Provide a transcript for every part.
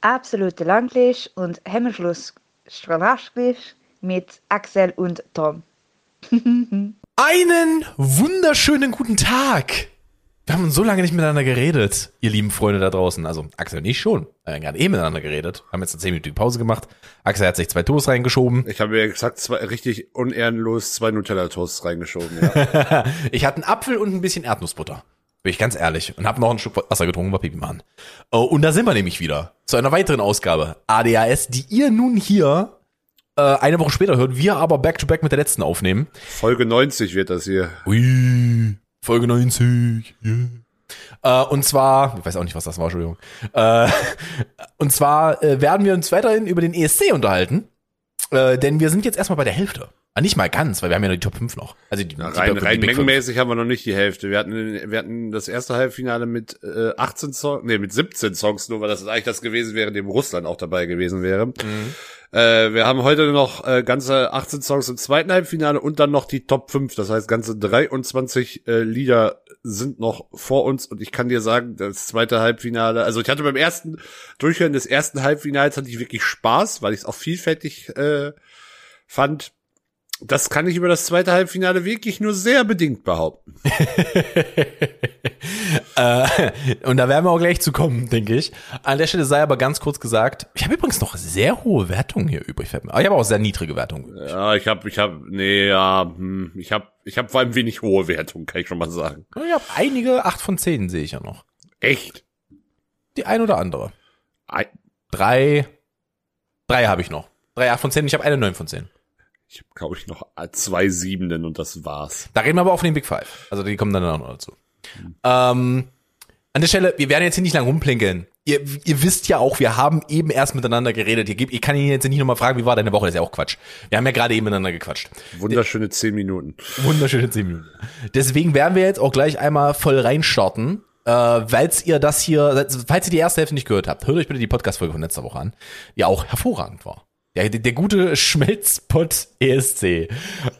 absolute Langlisch und Hemmschluss Strahlaschglisch mit Axel und Tom. Einen wunderschönen guten Tag. Wir haben so lange nicht miteinander geredet, ihr lieben Freunde da draußen. Also Axel und ich schon. Wir haben gerade eh miteinander geredet. Haben jetzt eine 10 Minuten Pause gemacht. Axel hat sich zwei Toast reingeschoben. Ich habe mir gesagt, zwei, richtig unehrenlos zwei Nutella-Toasts reingeschoben. Ja. ich hatte einen Apfel und ein bisschen Erdnussbutter. Bin ich ganz ehrlich. Und habe noch ein Stück Wasser getrunken, war Pipi machen. Oh, und da sind wir nämlich wieder. Zu einer weiteren Ausgabe. ADHS, die ihr nun hier äh, eine Woche später hört. Wir aber back-to-back mit der letzten aufnehmen. Folge 90 wird das hier. Ui, Folge 90. Yeah. Äh, und zwar, ich weiß auch nicht, was das war, Entschuldigung. Äh, und zwar äh, werden wir uns weiterhin über den ESC unterhalten. Äh, denn wir sind jetzt erstmal bei der Hälfte. Ah, nicht mal ganz, weil wir haben ja noch die Top 5 noch. Also die, Na, rein die, rein die mengenmäßig haben wir noch nicht die Hälfte. Wir hatten, wir hatten das erste Halbfinale mit äh, 18 Songs, nee, mit 17 Songs nur, weil das eigentlich das gewesen wäre, dem Russland auch dabei gewesen wäre. Mhm. Äh, wir haben heute noch äh, ganze 18 Songs im zweiten Halbfinale und dann noch die Top 5. Das heißt, ganze 23 äh, Lieder sind noch vor uns und ich kann dir sagen, das zweite Halbfinale, also ich hatte beim ersten Durchhören des ersten Halbfinals hatte ich wirklich Spaß, weil ich es auch vielfältig äh, fand. Das kann ich über das zweite Halbfinale wirklich nur sehr bedingt behaupten. äh, und da werden wir auch gleich zu kommen, denke ich. An der Stelle sei aber ganz kurz gesagt, ich habe übrigens noch sehr hohe Wertungen hier übrig. Aber ich habe auch sehr niedrige Wertungen. Ja, ich habe, ich habe, nee, ja, hm, ich habe, ich habe vor allem wenig hohe Wertungen, kann ich schon mal sagen. Ich habe einige 8 von 10 sehe ich ja noch. Echt? Die ein oder andere. Ein, Drei, drei habe ich noch. Drei 8 von 10, ich habe eine 9 von 10. ich habe, glaube ich, noch zwei Siebenden und das war's. Da reden wir aber von den Big Five. Also die kommen dann auch noch dazu. Ähm, an der Stelle, wir werden jetzt hier nicht lang rumplinkeln. Ihr, ihr wisst ja auch, wir haben eben erst miteinander geredet. Ihr, gebt- ich kann Ihnen jetzt nicht nochmal fragen, wie war deine Woche? Das ist ja auch Quatsch. Wir haben ja gerade eben miteinander gequatscht. Wunderschöne zehn Minuten. Wunderschöne 10 Minuten. Deswegen werden wir jetzt auch gleich einmal voll reinstarten. Äh, falls ihr das hier, falls ihr die erste Hälfte nicht gehört habt, hört euch bitte die Podcast-Folge von letzter Woche an, die auch hervorragend war. Ja, der, der gute Schmelzpott ESC.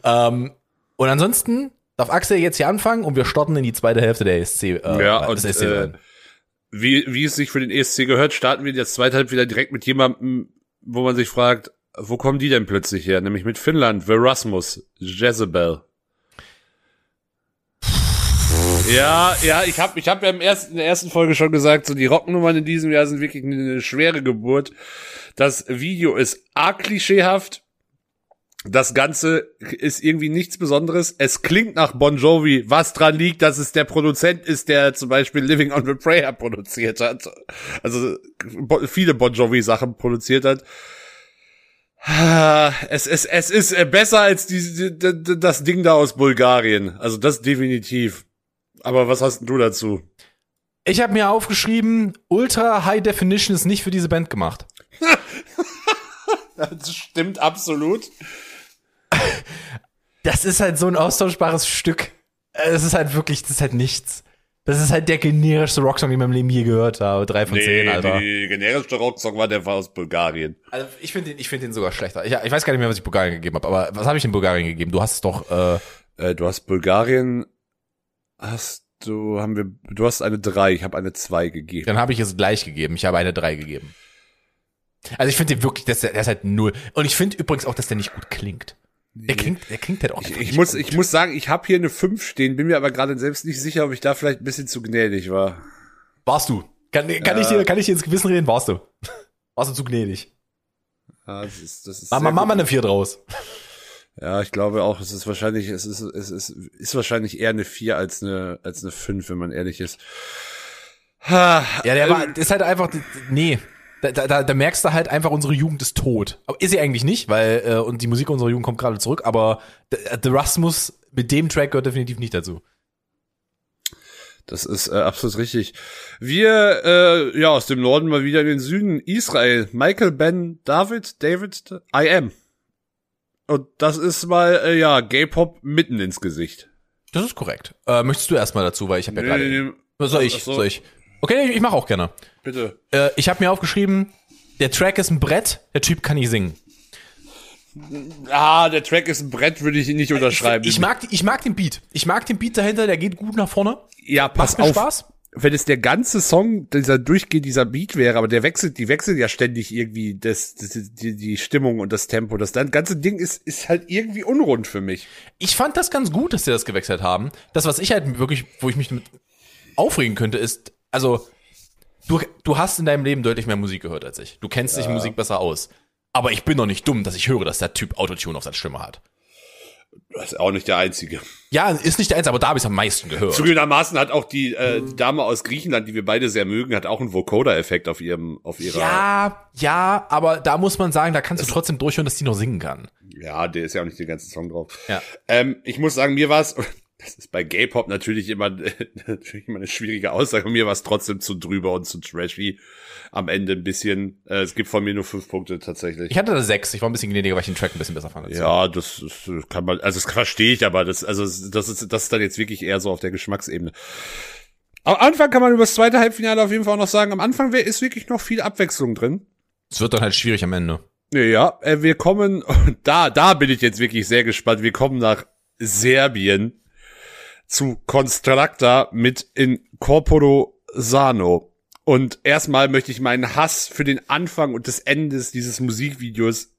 Ähm, und ansonsten darf Axel jetzt hier anfangen und wir starten in die zweite Hälfte der ESC. Äh, Ja, und, ESC äh. Wie, wie es sich für den ESC gehört, starten wir jetzt zweite Halbfinale direkt mit jemandem, wo man sich fragt, wo kommen die denn plötzlich her? Nämlich mit Finnland, Verasmus, Jezebel. Ja, ja, ich habe ich hab ja im ersten, in der ersten Folge schon gesagt, so die Rocknummern in diesem Jahr sind wirklich eine schwere Geburt. Das Video ist arg klischeehaft. Das Ganze ist irgendwie nichts Besonderes. Es klingt nach Bon Jovi, was dran liegt, dass es der Produzent ist, der zum Beispiel Living on the Prayer produziert hat. Also viele Bon Jovi Sachen produziert hat. Es, es, es ist besser als die, das Ding da aus Bulgarien. Also das definitiv. Aber was hast du dazu? Ich habe mir aufgeschrieben, Ultra High Definition ist nicht für diese Band gemacht. Das stimmt absolut. Das ist halt so ein austauschbares Stück. Es ist halt wirklich, das ist halt nichts. Das ist halt der generischste Rocksong, den ich in meinem Leben je gehört habe. Drei von zehn, Alter. die generischste Rocksong war der war aus Bulgarien. Also ich finde den, ich finde den sogar schlechter. Ich, ich weiß gar nicht mehr, was ich Bulgarien gegeben habe, aber was habe ich in Bulgarien gegeben? Du hast es doch, äh, Äh, du hast Bulgarien, hast du, haben wir, du hast eine 3, ich habe eine 2 gegeben. dann habe ich es gleich gegeben. Ich habe eine drei gegeben. Also ich finde den wirklich, der ist, der ist halt null. Und ich finde übrigens auch, dass der nicht gut klingt. Der klingt, der klingt halt auch Ich, ich nicht muss, gut. ich muss sagen, ich habe hier eine 5 stehen, bin mir aber gerade selbst nicht sicher, ob ich da vielleicht ein bisschen zu gnädig war. Warst du? Kann, kann ich dir, kann ich dir ins Gewissen reden? Warst du? Warst du zu gnädig? Ja, das ist, das ist Mach mach mal eine vier draus. Ja, ich glaube auch, es ist wahrscheinlich, es ist, es ist, ist wahrscheinlich eher eine 4 als eine, als eine 5, wenn man ehrlich ist. Ha, Ja, der ähm, war, ist halt einfach, nee. Da, da, da, merkst du halt einfach, unsere Jugend ist tot. Aber ist sie eigentlich nicht, weil, äh, und die Musik unserer Jugend kommt gerade zurück, aber The, The Rasmus mit dem Track gehört definitiv nicht dazu. Das ist äh, absolut richtig. Wir, äh, ja, aus dem Norden mal wieder in den Süden. Israel. Michael Ben David, David, I am. Und das ist mal, äh, ja, Gay-Pop mitten ins Gesicht. Das ist korrekt. Äh, möchtest du erstmal dazu, weil ich habe ja Nee, gerade. nee, nee. Was soll ich? So. Soll ich? Okay, ich, ich mache auch gerne. Bitte. Äh, ich habe mir aufgeschrieben, der Track ist ein Brett, der Typ kann nicht singen. Ah, der Track ist ein Brett, würde ich ihn nicht unterschreiben. Ich mag, ich mag den Beat. Ich mag den Beat dahinter, der geht gut nach vorne. ja, pass Macht auf. Spaß. Wenn es der ganze Song, dieser durchgeht, dieser Beat wäre, aber der wechselt, die wechseln ja ständig irgendwie das, das, die, die Stimmung und das Tempo. Das ganze Ding ist, ist halt irgendwie unrund für mich. Ich fand das ganz gut, dass sie das gewechselt haben. Das, was ich halt wirklich, wo ich mich mit aufregen könnte, ist, also, du, du hast in deinem Leben deutlich mehr Musik gehört als ich. Du kennst dich in Musik besser aus. Aber ich bin doch nicht dumm, dass ich höre, dass der Typ Autotune auf seiner Stimme hat. Das ist auch nicht der einzige. Ja, ist nicht der Einzige, aber da habe ich am meisten gehört. Zugegebenermaßen hat auch die, äh, die Dame aus Griechenland, die wir beide sehr mögen, hat auch einen Vocoder-Effekt auf ihrem, auf ihrer. Ja, ja, aber da muss man sagen, da kannst du trotzdem durchhören, dass die noch singen kann. Ja, der ist ja auch nicht den ganzen Song drauf. Ja. Ähm, ich muss sagen, mir war's, das ist bei Gay-Pop natürlich immer, natürlich immer eine schwierige Aussage, mir war's trotzdem zu drüber und zu trashy. Am Ende ein bisschen. Äh, es gibt von mir nur fünf Punkte tatsächlich. Ich hatte da sechs, ich war ein bisschen gnädiger, weil ich den Track ein bisschen besser fand. Ja, das, das kann man, also das verstehe ich, aber das, also das ist, das ist dann jetzt wirklich eher so auf der Geschmacksebene. Am Anfang kann man über das zweite Halbfinale auf jeden Fall auch noch sagen, am Anfang ist wirklich noch viel Abwechslung drin. Es wird dann halt schwierig am Ende. Ja, äh, wir kommen, da, da bin ich jetzt wirklich sehr gespannt. Wir kommen nach Serbien zu Constructa mit Incorporo Sano. Und erstmal möchte ich meinen Hass für den Anfang und das Ende dieses Musikvideos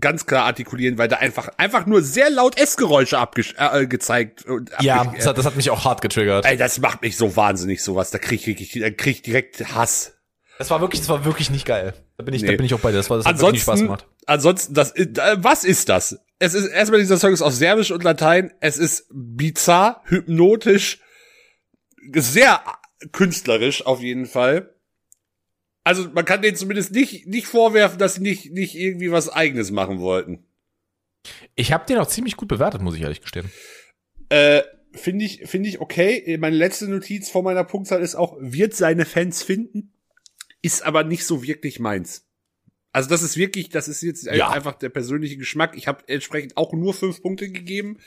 ganz klar artikulieren, weil da einfach, einfach nur sehr laut Essgeräusche abgesch äh, gezeigt und Ja, das hat, das hat mich auch hart getriggert. Ey, das macht mich so wahnsinnig sowas. Da krieg ich, wirklich- da krieg ich direkt Hass. Das war wirklich, das war wirklich nicht geil. Da bin ich, da Nee. bin ich auch bei dir. Das war, das hat wirklich nicht Spaß Ansonsten, gemacht. ansonsten, das, äh, was ist das? Es ist erstmal dieser Song ist auf Serbisch und Latein. Es ist bizarr, hypnotisch, sehr künstlerisch auf jeden Fall. Also man kann denen zumindest nicht nicht vorwerfen, dass sie nicht nicht irgendwie was Eigenes machen wollten. Ich habe den auch ziemlich gut bewertet, muss ich ehrlich gestehen. Äh, finde ich finde ich okay. Meine letzte Notiz vor meiner Punktzahl ist auch wird seine Fans finden, ist aber nicht so wirklich meins. Also das ist wirklich, das ist jetzt Ja. einfach der persönliche Geschmack. Ich habe entsprechend auch nur fünf Punkte gegeben,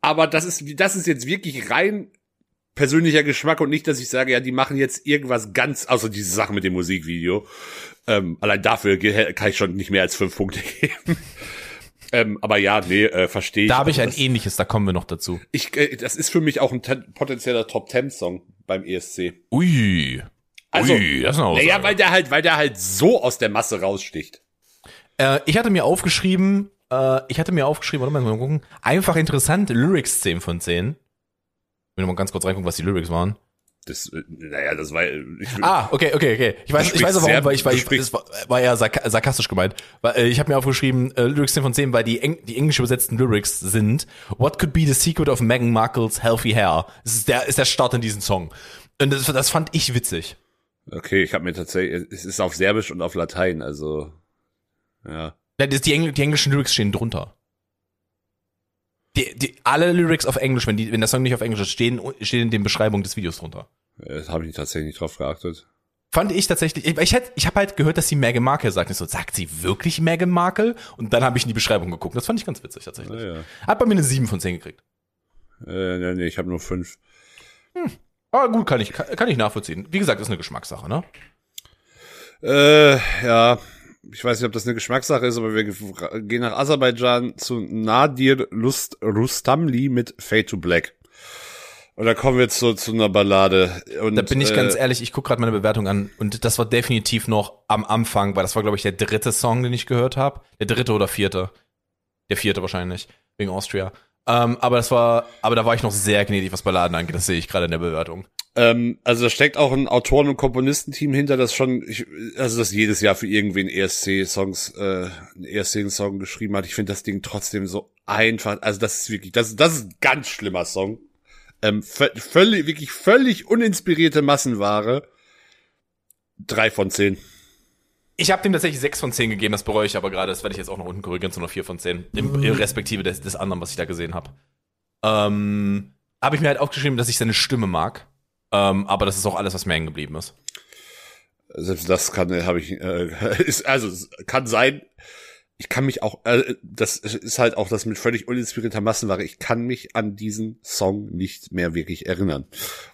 aber das ist das ist jetzt wirklich rein persönlicher Geschmack und nicht, dass ich sage, ja, die machen jetzt irgendwas ganz, außer diese Sache mit dem Musikvideo. Ähm, allein dafür kann ich schon nicht mehr als fünf Punkte geben. ähm, aber ja, nee, äh, verstehe ich. Da habe ich ein Das- ähnliches, da kommen wir noch dazu. ich, äh, das ist für mich auch ein te- potenzieller Top Ten Song beim ESC. Ui. Also, Ui, das ist eine Aussage. Naja, weil der halt, weil der halt so aus der Masse raussticht. Äh, ich hatte mir aufgeschrieben, äh, ich hatte mir aufgeschrieben, warte mal, mal gucken, einfach interessant, Lyrics 10 von 10. Ich will mal ganz kurz reingucken, was die Lyrics waren. Das, äh, naja, das war, ich, Ah, okay, okay, okay. Ich weiß, ich weiß aber warum, weil ich, weil ich das war, war sarka sarkastisch gemeint. Weil, äh, ich habe mir aufgeschrieben, äh, Lyrics 10 von 10, weil die, Eng die englisch übersetzten Lyrics sind What could be the secret of Meghan Markle's healthy hair? Das ist der, ist der Start in diesen Song. Und das, das fand ich witzig. Okay, ich habe mir tatsächlich, es ist auf Serbisch und auf Latein, also, ja. Die, Engl die englischen Lyrics stehen drunter. Die, die, alle Lyrics auf Englisch, wenn, die, wenn der Song nicht auf Englisch ist, stehen, stehen in den Beschreibungen des Videos drunter. Das habe ich tatsächlich nicht drauf geachtet. Fand ich tatsächlich, ich, ich, hätt- ich habe halt gehört, dass sie Meghan Markle sagt. Ich so, sagt sie wirklich Meghan Markle? Und dann habe ich in die Beschreibung geguckt. Das fand ich ganz witzig tatsächlich. Ja, ja. Hat bei mir eine 7 von 10 gekriegt. Äh, nee, nee, ich habe nur fünf. Aber gut, kann ich, kann, kann ich nachvollziehen. Wie gesagt, ist eine Geschmackssache, ne? Äh, ja, ich weiß nicht, ob das eine Geschmackssache ist, aber wir ge- gehen nach Aserbaidschan zu Nadir Lust Rustamli mit Fade to Black. Und da kommen wir zu, zu einer Ballade. Und, Da bin ich äh, ganz ehrlich, ich gucke gerade meine Bewertung an und das war definitiv noch am Anfang, weil das war, glaube ich, der dritte Song, den ich gehört habe. Der dritte oder vierte. Der vierte wahrscheinlich, wegen Austria. Ähm, aber das war, aber da war ich noch sehr gnädig, was Balladen angeht. Das sehe ich gerade in der Bewertung. Ähm, also da steckt auch ein Autoren- und Komponistenteam hinter, das schon, ich, also das jedes Jahr für irgendwen ESC-Songs, äh, ESC-Song geschrieben hat. Ich finde das Ding trotzdem so einfach, also das ist wirklich, das, das ist ein ganz schlimmer Song. Ähm, vö- völlig, wirklich völlig uninspirierte Massenware. Drei von zehn. Ich habe dem tatsächlich 6 von 10 gegeben, das bereue ich aber gerade. Das werde ich jetzt auch noch unten korrigieren zu einer 4 von 10. Im, im respektive des, des anderen, was ich da gesehen habe. Ähm, habe ich mir halt aufgeschrieben, dass ich seine Stimme mag. Ähm, aber das ist auch alles, was mir hängen geblieben ist. Selbst das kann, habe ich, äh, ist, also kann sein. Ich kann mich auch, äh, das ist halt auch das mit völlig uninspirierter Massenware. Ich kann mich an diesen Song nicht mehr wirklich erinnern,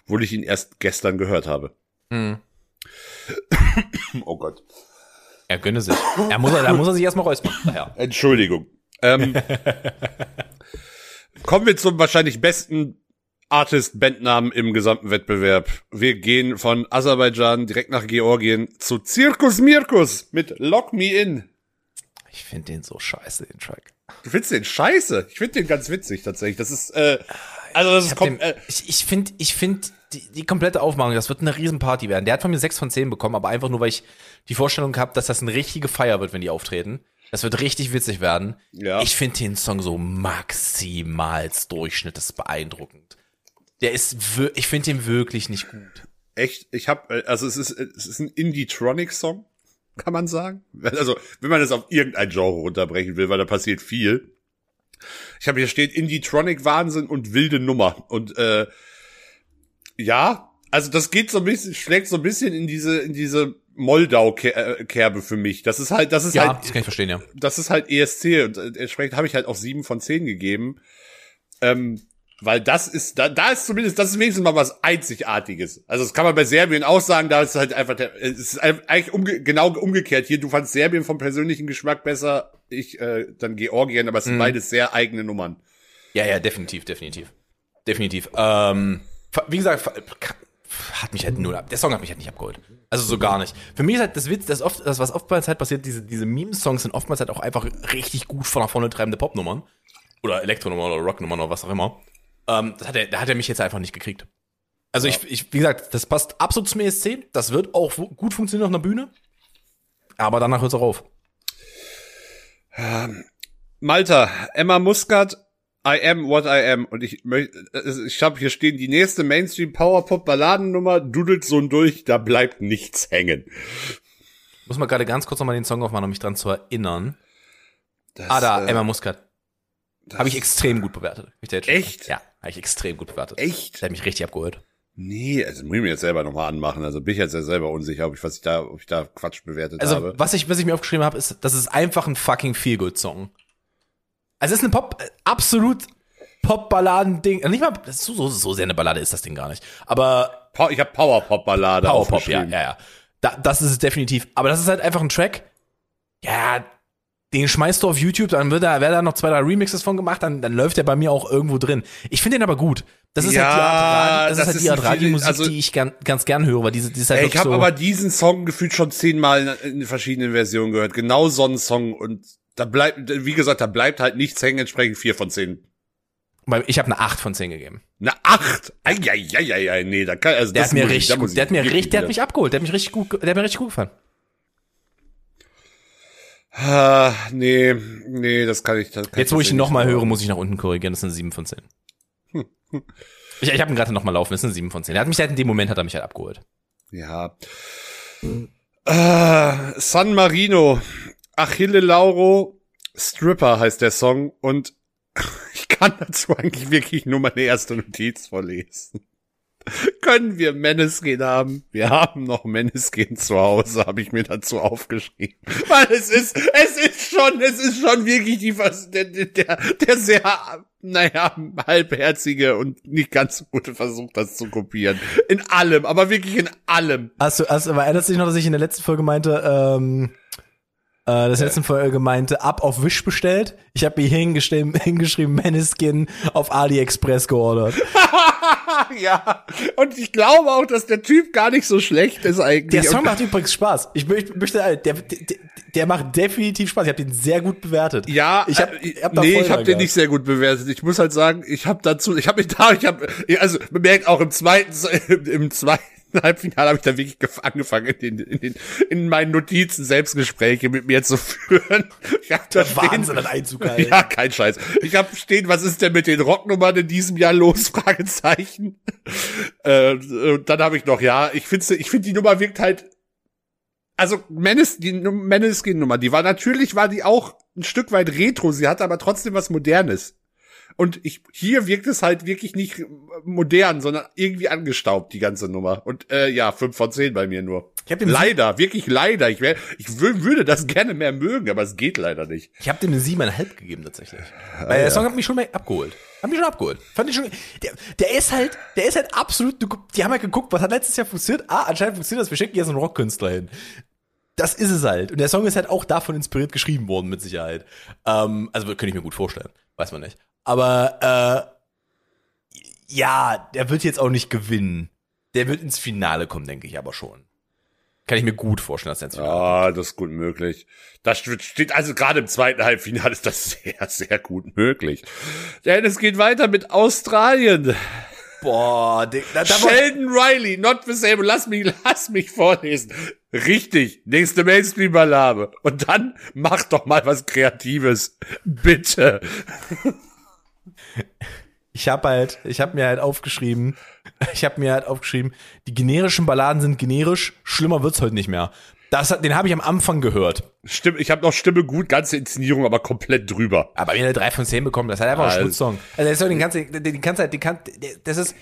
obwohl ich ihn erst gestern gehört habe. Hm. Oh Gott. Er gönne sich. Er muss, da muss er sich erstmal räuspern. Daher. Entschuldigung. Ähm, kommen wir zum wahrscheinlich besten Artist Bandnamen im gesamten Wettbewerb. Wir gehen von Aserbaidschan direkt nach Georgien zu Zirkus Mirkus mit Lock Me In. Ich finde den so scheiße, den Track. Du findest den scheiße? Ich finde den ganz witzig tatsächlich. Das ist äh, also das ist kom äh, ich, ich finde, ich finde die, die komplette Aufmachung, das wird eine Riesenparty werden. Der hat von mir 6 von 10 bekommen, aber einfach nur, weil ich die Vorstellung habe, dass das eine richtige Feier wird, wenn die auftreten. Das wird richtig witzig werden. Ja. Ich finde den Song so maximal Durchschnitt, das ist beeindruckend. Der ist, ich finde den wirklich nicht gut. echt. Ich habe also es ist es ist ein Indie-Tronic Song, kann man sagen. Also wenn man das auf irgendein Genre runterbrechen will, weil da passiert viel. Ich habe hier steht Indie-Tronic Wahnsinn und wilde Nummer und äh, ja, also das geht so ein bisschen, schlägt so ein bisschen in diese in diese Moldau-Kerbe für mich. Das ist halt, das ist Ja, halt das kann ich verstehen, ja. das ist halt ESC und äh, entsprechend habe ich halt auch sieben von zehn gegeben. Ähm, weil das ist, da, da ist zumindest, das ist wenigstens mal was Einzigartiges. Also das kann man bei Serbien auch sagen, da ist halt einfach, der, es ist eigentlich umge genau umgekehrt. Hier, du fandst Serbien vom persönlichen Geschmack besser, ich äh, dann Georgien, aber es sind beides sehr eigene Nummern. Ja, ja, definitiv, definitiv. Definitiv. Ähm, wie gesagt, hat mich halt null ab. Der Song hat mich halt nicht abgeholt. Also so gar nicht. Für mich ist halt das Witz, das oft, das was oftmals halt passiert, diese, diese Meme-Songs sind oftmals halt auch einfach richtig gut von nach vorne treibende Popnummern. Oder Elektronummern oder Rocknummern oder was auch immer. Ähm, das hat er, da hat er mich jetzt einfach nicht gekriegt. Also ich, ich, wie gesagt, das passt absolut zum ESC. Das wird auch gut funktionieren auf einer Bühne. Aber danach hört's auch auf. Malta, Emma Muscat, I am what I am. Und ich möchte, ich habe hier stehen, die nächste Mainstream Power Pop Balladennummer dudelt so durch, da bleibt nichts hängen. Muss mal gerade ganz kurz nochmal den Song aufmachen, um mich dran zu erinnern. Das, Ah, da, äh, Emma Muscat. Habe ich extrem gut bewertet. Ich Echt? Ja, habe ich extrem gut bewertet. Echt? Der hat mich richtig abgeholt. Nee, also muss ich mir jetzt selber nochmal anmachen. Also bin ich jetzt ja selber unsicher, ob ich, was ich da, ob ich da Quatsch bewertet Also, habe. was ich, was ich mir aufgeschrieben habe, ist, das ist einfach ein fucking Feel-Good-Song. Also, es ist eine Pop, äh, absolut Pop-Balladen-Ding. Nicht mal, so, so, so sehr eine Ballade ist das Ding gar nicht. Aber Ich habe Power-Pop-Ballade Powerpop, ja, ja, ja. Da, das ist es definitiv. Aber das ist halt einfach ein Track. Ja, den schmeißt du auf YouTube, dann wird da, werden da noch zwei, drei Remixes von gemacht, dann, dann läuft der bei mir auch irgendwo drin. Ich finde den aber gut. Das ist Ja, halt die Art, Radio, das, das ist halt die Art Radiomusik, also- die ich gern, ganz gern höre, weil diese, die ist halt Ey, ich habe so. aber diesen Song gefühlt schon zehnmal in, in verschiedenen Versionen gehört. Genau so ein Song und da bleibt, wie gesagt, da bleibt halt nichts hängen, entsprechend vier von zehn. Ich habe eine 8 von 10 gegeben. Eine acht. Eieieiei, nee, da kann, also Der das hat mir richtig gut, der hat mir richtig, der hat mich abgeholt, der hat mich richtig gut, der hat mir richtig gut gefallen. Ah, nee, nee, das kann ich. Das kann Jetzt, wo ich ihn nochmal höre, muss ich nach unten korrigieren, das ist eine 7 von 10. Ich, ich habe ihn gerade nochmal laufen, das ist eine 7 von 10. Er hat mich halt in dem Moment hat er mich halt abgeholt. Ja. Äh, San Marino, Achille Lauro, Stripper heißt der Song und ich kann dazu eigentlich wirklich nur meine erste Notiz vorlesen. Können wir Meneskin haben? Wir haben noch Meneskin zu Hause, habe ich mir dazu aufgeschrieben. Weil es ist, es ist schon, es ist schon wirklich die, der, der, der sehr, naja, halbherzige und nicht ganz gute Versuch, das zu kopieren. In allem, aber wirklich in allem. Hast du, hast, aber erinnerst du dich noch, dass ich in der letzten Folge meinte, ähm, äh, das letzten Folge meinte, ab auf Wish bestellt? Ich habe mir hier hingeschrieben, Maniskin auf AliExpress geordert. ja, und ich glaube auch, dass der Typ gar nicht so schlecht ist eigentlich. Der Song macht übrigens Spaß. Ich möchte, möchte der, der, der macht definitiv Spaß. Ich habe den sehr gut bewertet. ja, ich habe äh, hab da nee, ich habe den nicht sehr gut bewertet. Ich muss halt sagen, ich habe dazu, ich habe mich da, ich habe, also bemerkt auch im zweiten, im zweiten Halbfinale habe ich dann wirklich gef- angefangen, in, den, in, den, in meinen Notizen Selbstgespräche mit mir zu führen. Ich hab da stehen, Wahnsinn, Einzug gehalten. Ja, kein Scheiß. Ich habe stehen, was ist denn mit den Rocknummern in diesem Jahr los? Fragezeichen. Äh, dann habe ich noch, ja, ich finde, ich finde die Nummer wirkt halt. Also Menes, die Meneskin-Nummer, die war natürlich, war die auch ein Stück weit retro. Sie hatte aber trotzdem was Modernes. Und ich, hier wirkt es halt wirklich nicht modern, sondern irgendwie angestaubt, die ganze Nummer. Und äh, ja, fünf von zehn bei mir nur. Leider, wirklich leider. Ich, wär, ich wür- würde das gerne mehr mögen, aber es geht leider nicht. Ich habe dem eine siebeneinhalb gegeben tatsächlich. Weil der Song hat mich schon mal abgeholt. Hat mich schon abgeholt. Fand ich schon. Der, der ist halt, der ist halt absolut. Die haben halt geguckt, was hat letztes Jahr funktioniert. Ah, anscheinend funktioniert das. Wir schicken jetzt einen Rockkünstler hin. Das ist es halt. Und der Song ist halt auch davon inspiriert geschrieben worden, mit Sicherheit. Ähm, also könnte ich mir gut vorstellen. Weiß man nicht. Aber ja, der wird jetzt auch nicht gewinnen. Der wird ins Finale kommen, denke ich aber schon. Kann ich mir gut vorstellen, dass er ins Finale Ja, das ist gut möglich. Das steht also gerade im zweiten Halbfinale ist das sehr, sehr gut möglich. Denn es geht weiter mit Australien. Boah, da, da war, Sheldon Riley, not the same. Lass mich, lass mich vorlesen. Richtig, nächste Mainstream-Ballade. Und dann mach doch mal was Kreatives. Bitte. Ich habe halt, ich habe mir halt aufgeschrieben, ich habe mir halt aufgeschrieben, die generischen Balladen sind generisch, schlimmer wird's heute nicht mehr. Das, hat- den habe ich am Anfang gehört. Stimme, ich habe noch Stimme gut, ganze Inszenierung, aber komplett drüber. Aber wenn er eine 3 von 10 bekommt, das ist halt einfach ein Also- Schmutzsong. Also das ist den ganzen, den, kannst halt, den kann, das ist,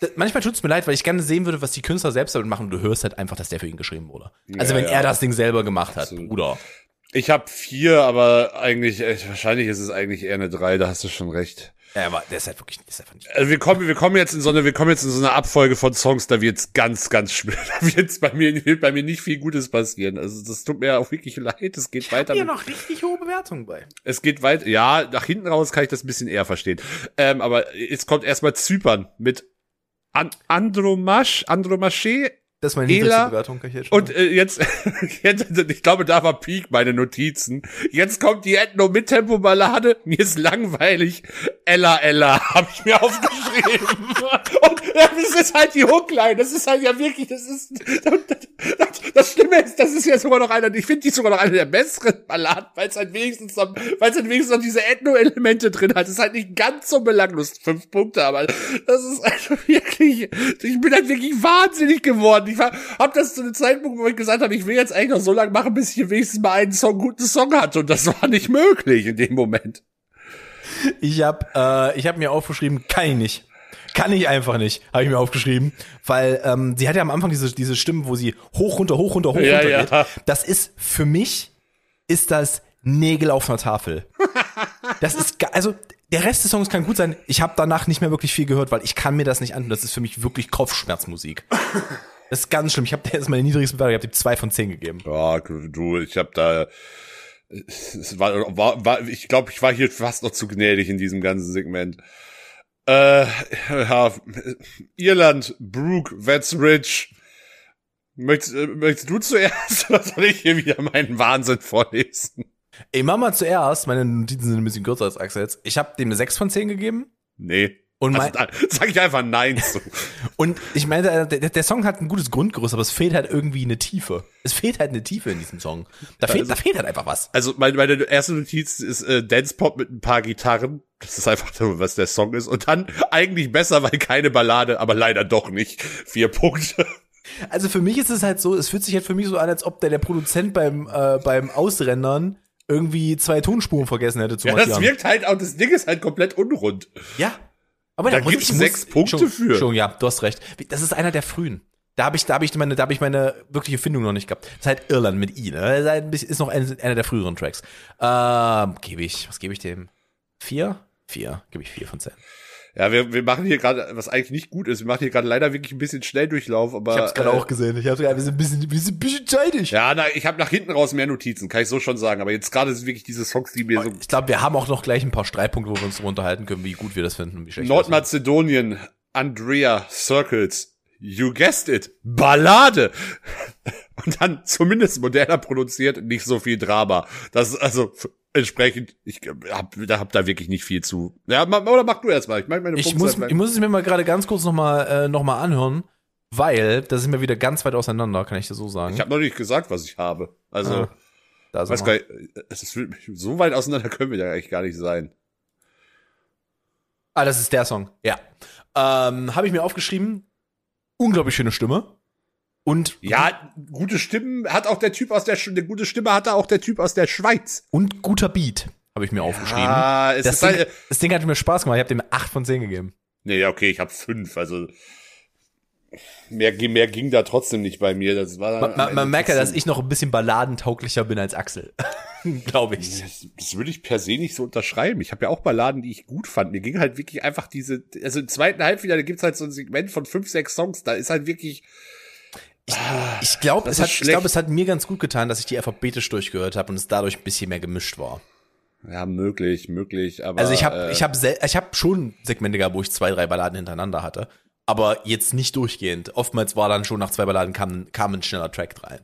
das, manchmal tut's mir leid, weil ich gerne sehen würde, was die Künstler selbst damit machen. Du hörst halt einfach, dass der für ihn geschrieben wurde. Also Ja, wenn ja. er das Ding selber gemacht hat, Absolut. Bruder. Ich habe vier, aber eigentlich, äh, wahrscheinlich ist es eigentlich eher eine drei, da hast du schon recht. Ja, aber der ist halt wirklich, ist einfach nicht. Also wir kommen, wir kommen jetzt in so eine, wir kommen jetzt in so eine Abfolge von Songs, da wird's ganz, ganz schwer. Da wird's bei mir, wird bei mir nicht viel Gutes passieren. Also das tut mir auch wirklich leid. Es geht weiter. Hier noch richtig hohe Bewertungen bei. es geht weiter. Ja, nach hinten raus kann ich das ein bisschen eher verstehen. Ähm, aber jetzt kommt erstmal Zypern mit An Andromasch, Andromaché Das ist meine Ela Bewertung, kann ich jetzt schon und äh, jetzt, jetzt, ich glaube, da war Peak meine Notizen. Jetzt kommt die Ethno mit Tempo Ballade. Mir ist langweilig. Ella Ella habe ich mir aufgeschrieben. und das ist halt die Hookline. Das ist halt ja wirklich, das ist das, das Schlimme ist, das ist ja sogar noch einer. Ich finde die sogar noch eine der besseren Balladen, weil es halt wenigstens noch, weil es halt wenigstens noch diese Ethno-Elemente drin hat. Es ist halt nicht ganz so belanglos. Fünf Punkte, aber das ist also wirklich. Ich bin halt wirklich wahnsinnig geworden. Ich war, hab das zu einem Zeitpunkt, wo ich gesagt habe, ich will jetzt eigentlich noch so lange machen, bis ich wenigstens mal einen Song, guten Song hatte. Und das war nicht möglich in dem Moment. Ich habe äh, ich hab mir aufgeschrieben, kann ich nicht. Kann ich einfach nicht, habe ich mir aufgeschrieben, weil ähm, sie hat ja am Anfang diese diese Stimmen, wo sie hoch runter hoch runter hoch Ja, runter ja. geht. Das ist für mich ist das Nägel auf einer Tafel. Das ist also der Rest des Songs kann gut sein. Ich habe danach nicht mehr wirklich viel gehört, weil ich kann mir das nicht antun. Das ist für mich wirklich Kopfschmerzmusik. Das ist ganz schlimm. Ich habe der ist meine niedrigste Bewertung. Ich habe die zwei von zehn gegeben. Ja, du, ich habe da, es war, war, war, ich glaube, ich war hier fast noch zu gnädig in diesem ganzen Segment. Äh, ja, Irland, Brooke, That's Rich. Möchtest, äh, möchtest du zuerst oder soll ich hier wieder meinen Wahnsinn vorlesen? Ey, mach mal zuerst. Meine Notizen sind ein bisschen kürzer als Axel jetzt. Ich habe dem eine sechs von zehn gegeben. Nee. Und Also, mein, da sag ich einfach Nein zu. Und ich meine, der, der, der Song hat ein gutes Grundgerüst, aber es fehlt halt irgendwie eine Tiefe. Es fehlt halt eine Tiefe in diesem Song. Da fehlt, da fehlt halt einfach was. Also meine, meine erste Notiz ist äh, Dance Pop mit ein paar Gitarren. Das ist einfach so, was der Song ist. Und dann eigentlich besser, weil keine Ballade, aber leider doch nicht. Vier Punkte. Also für mich ist es halt so, es fühlt sich halt für mich so an, als ob der, der Produzent beim, äh, beim Ausrendern irgendwie zwei Tonspuren vergessen hätte zu Ja, das markieren. wirkt halt auch, das Ding ist halt komplett unrund. Ja. Aber Da gibt's ich- muss- sechs Punkte schon, für. Schon, ja, du hast recht. Das ist einer der frühen. Da habe ich, da habe ich meine, da habe ich meine wirkliche Findung noch nicht gehabt. Das ist halt Irland mit I, ne? Das ist, halt bisschen, ist noch ein, einer der früheren Tracks. Ähm, gebe ich, was gebe ich dem? Vier? Vier, gebe ich vier von zehn. Ja, wir, wir machen hier gerade, was eigentlich nicht gut ist, wir machen hier gerade leider wirklich ein bisschen Schnelldurchlauf, aber. Ich hab's gerade äh, auch gesehen. Ich hab's gerade, wir sind ein bisschen, wir sind ein bisschen zeitig. Ja, na, ich habe nach hinten raus mehr Notizen, kann ich so schon sagen. Aber jetzt gerade sind wirklich diese Songs, die mir so. Ich glaube, wir haben auch noch gleich ein paar Streitpunkte, wo wir uns darüber unterhalten können, wie gut wir das finden und wie schlecht Nordmazedonien, Andrea Circles, You guessed it, Ballade. Und dann zumindest moderner produziert, nicht so viel Drama. Das ist also entsprechend, ich hab, da hab da wirklich nicht viel zu. Ja, oder mach du erst mal. Ich meine, meine Ich muss, ich muss es mir mal gerade ganz kurz nochmal äh, noch mal anhören, weil da sind wir wieder ganz weit auseinander, kann ich dir so sagen. ich habe noch nicht gesagt, was ich habe. Also, Ah, da ist weiß gar nicht, es ist so weit auseinander können wir ja eigentlich gar nicht sein. ah, das ist der Song. Ja. Ähm, Habe ich mir aufgeschrieben. Unglaublich schöne Stimme. Und, Ja, gute Stimmen hat auch der Typ aus der, eine gute Stimme hatte auch der Typ aus der Schweiz. und guter Beat, habe ich mir aufgeschrieben. Ah, es Das ist Ding, halt, das Ding hat mir Spaß gemacht. Ich habe dem 8 von 10 gegeben. Nee, ja, okay, ich habe fünf, also mehr, mehr ging da trotzdem nicht bei mir. Das war Man, man, man merkt ja, dass ich noch ein bisschen balladentauglicher bin als Axel. Glaube ich. das, das würde ich per se nicht so unterschreiben. Ich habe ja auch Balladen, die ich gut fand. Mir ging halt wirklich einfach diese, also im zweiten Halbfinale gibt's halt so ein Segment von fünf, sechs Songs, da ist halt wirklich, Ich glaube, Das es, ist hat, ich glaub, es hat mir ganz gut getan, dass ich die alphabetisch durchgehört habe und es dadurch ein bisschen mehr gemischt war. Ja, möglich, möglich, aber. Also ich habe äh, ich habe ich habe schon Segmente gehabt, wo ich zwei, drei Balladen hintereinander hatte, aber jetzt nicht durchgehend. Oftmals war dann schon nach zwei Balladen kam, kam ein schneller Track rein.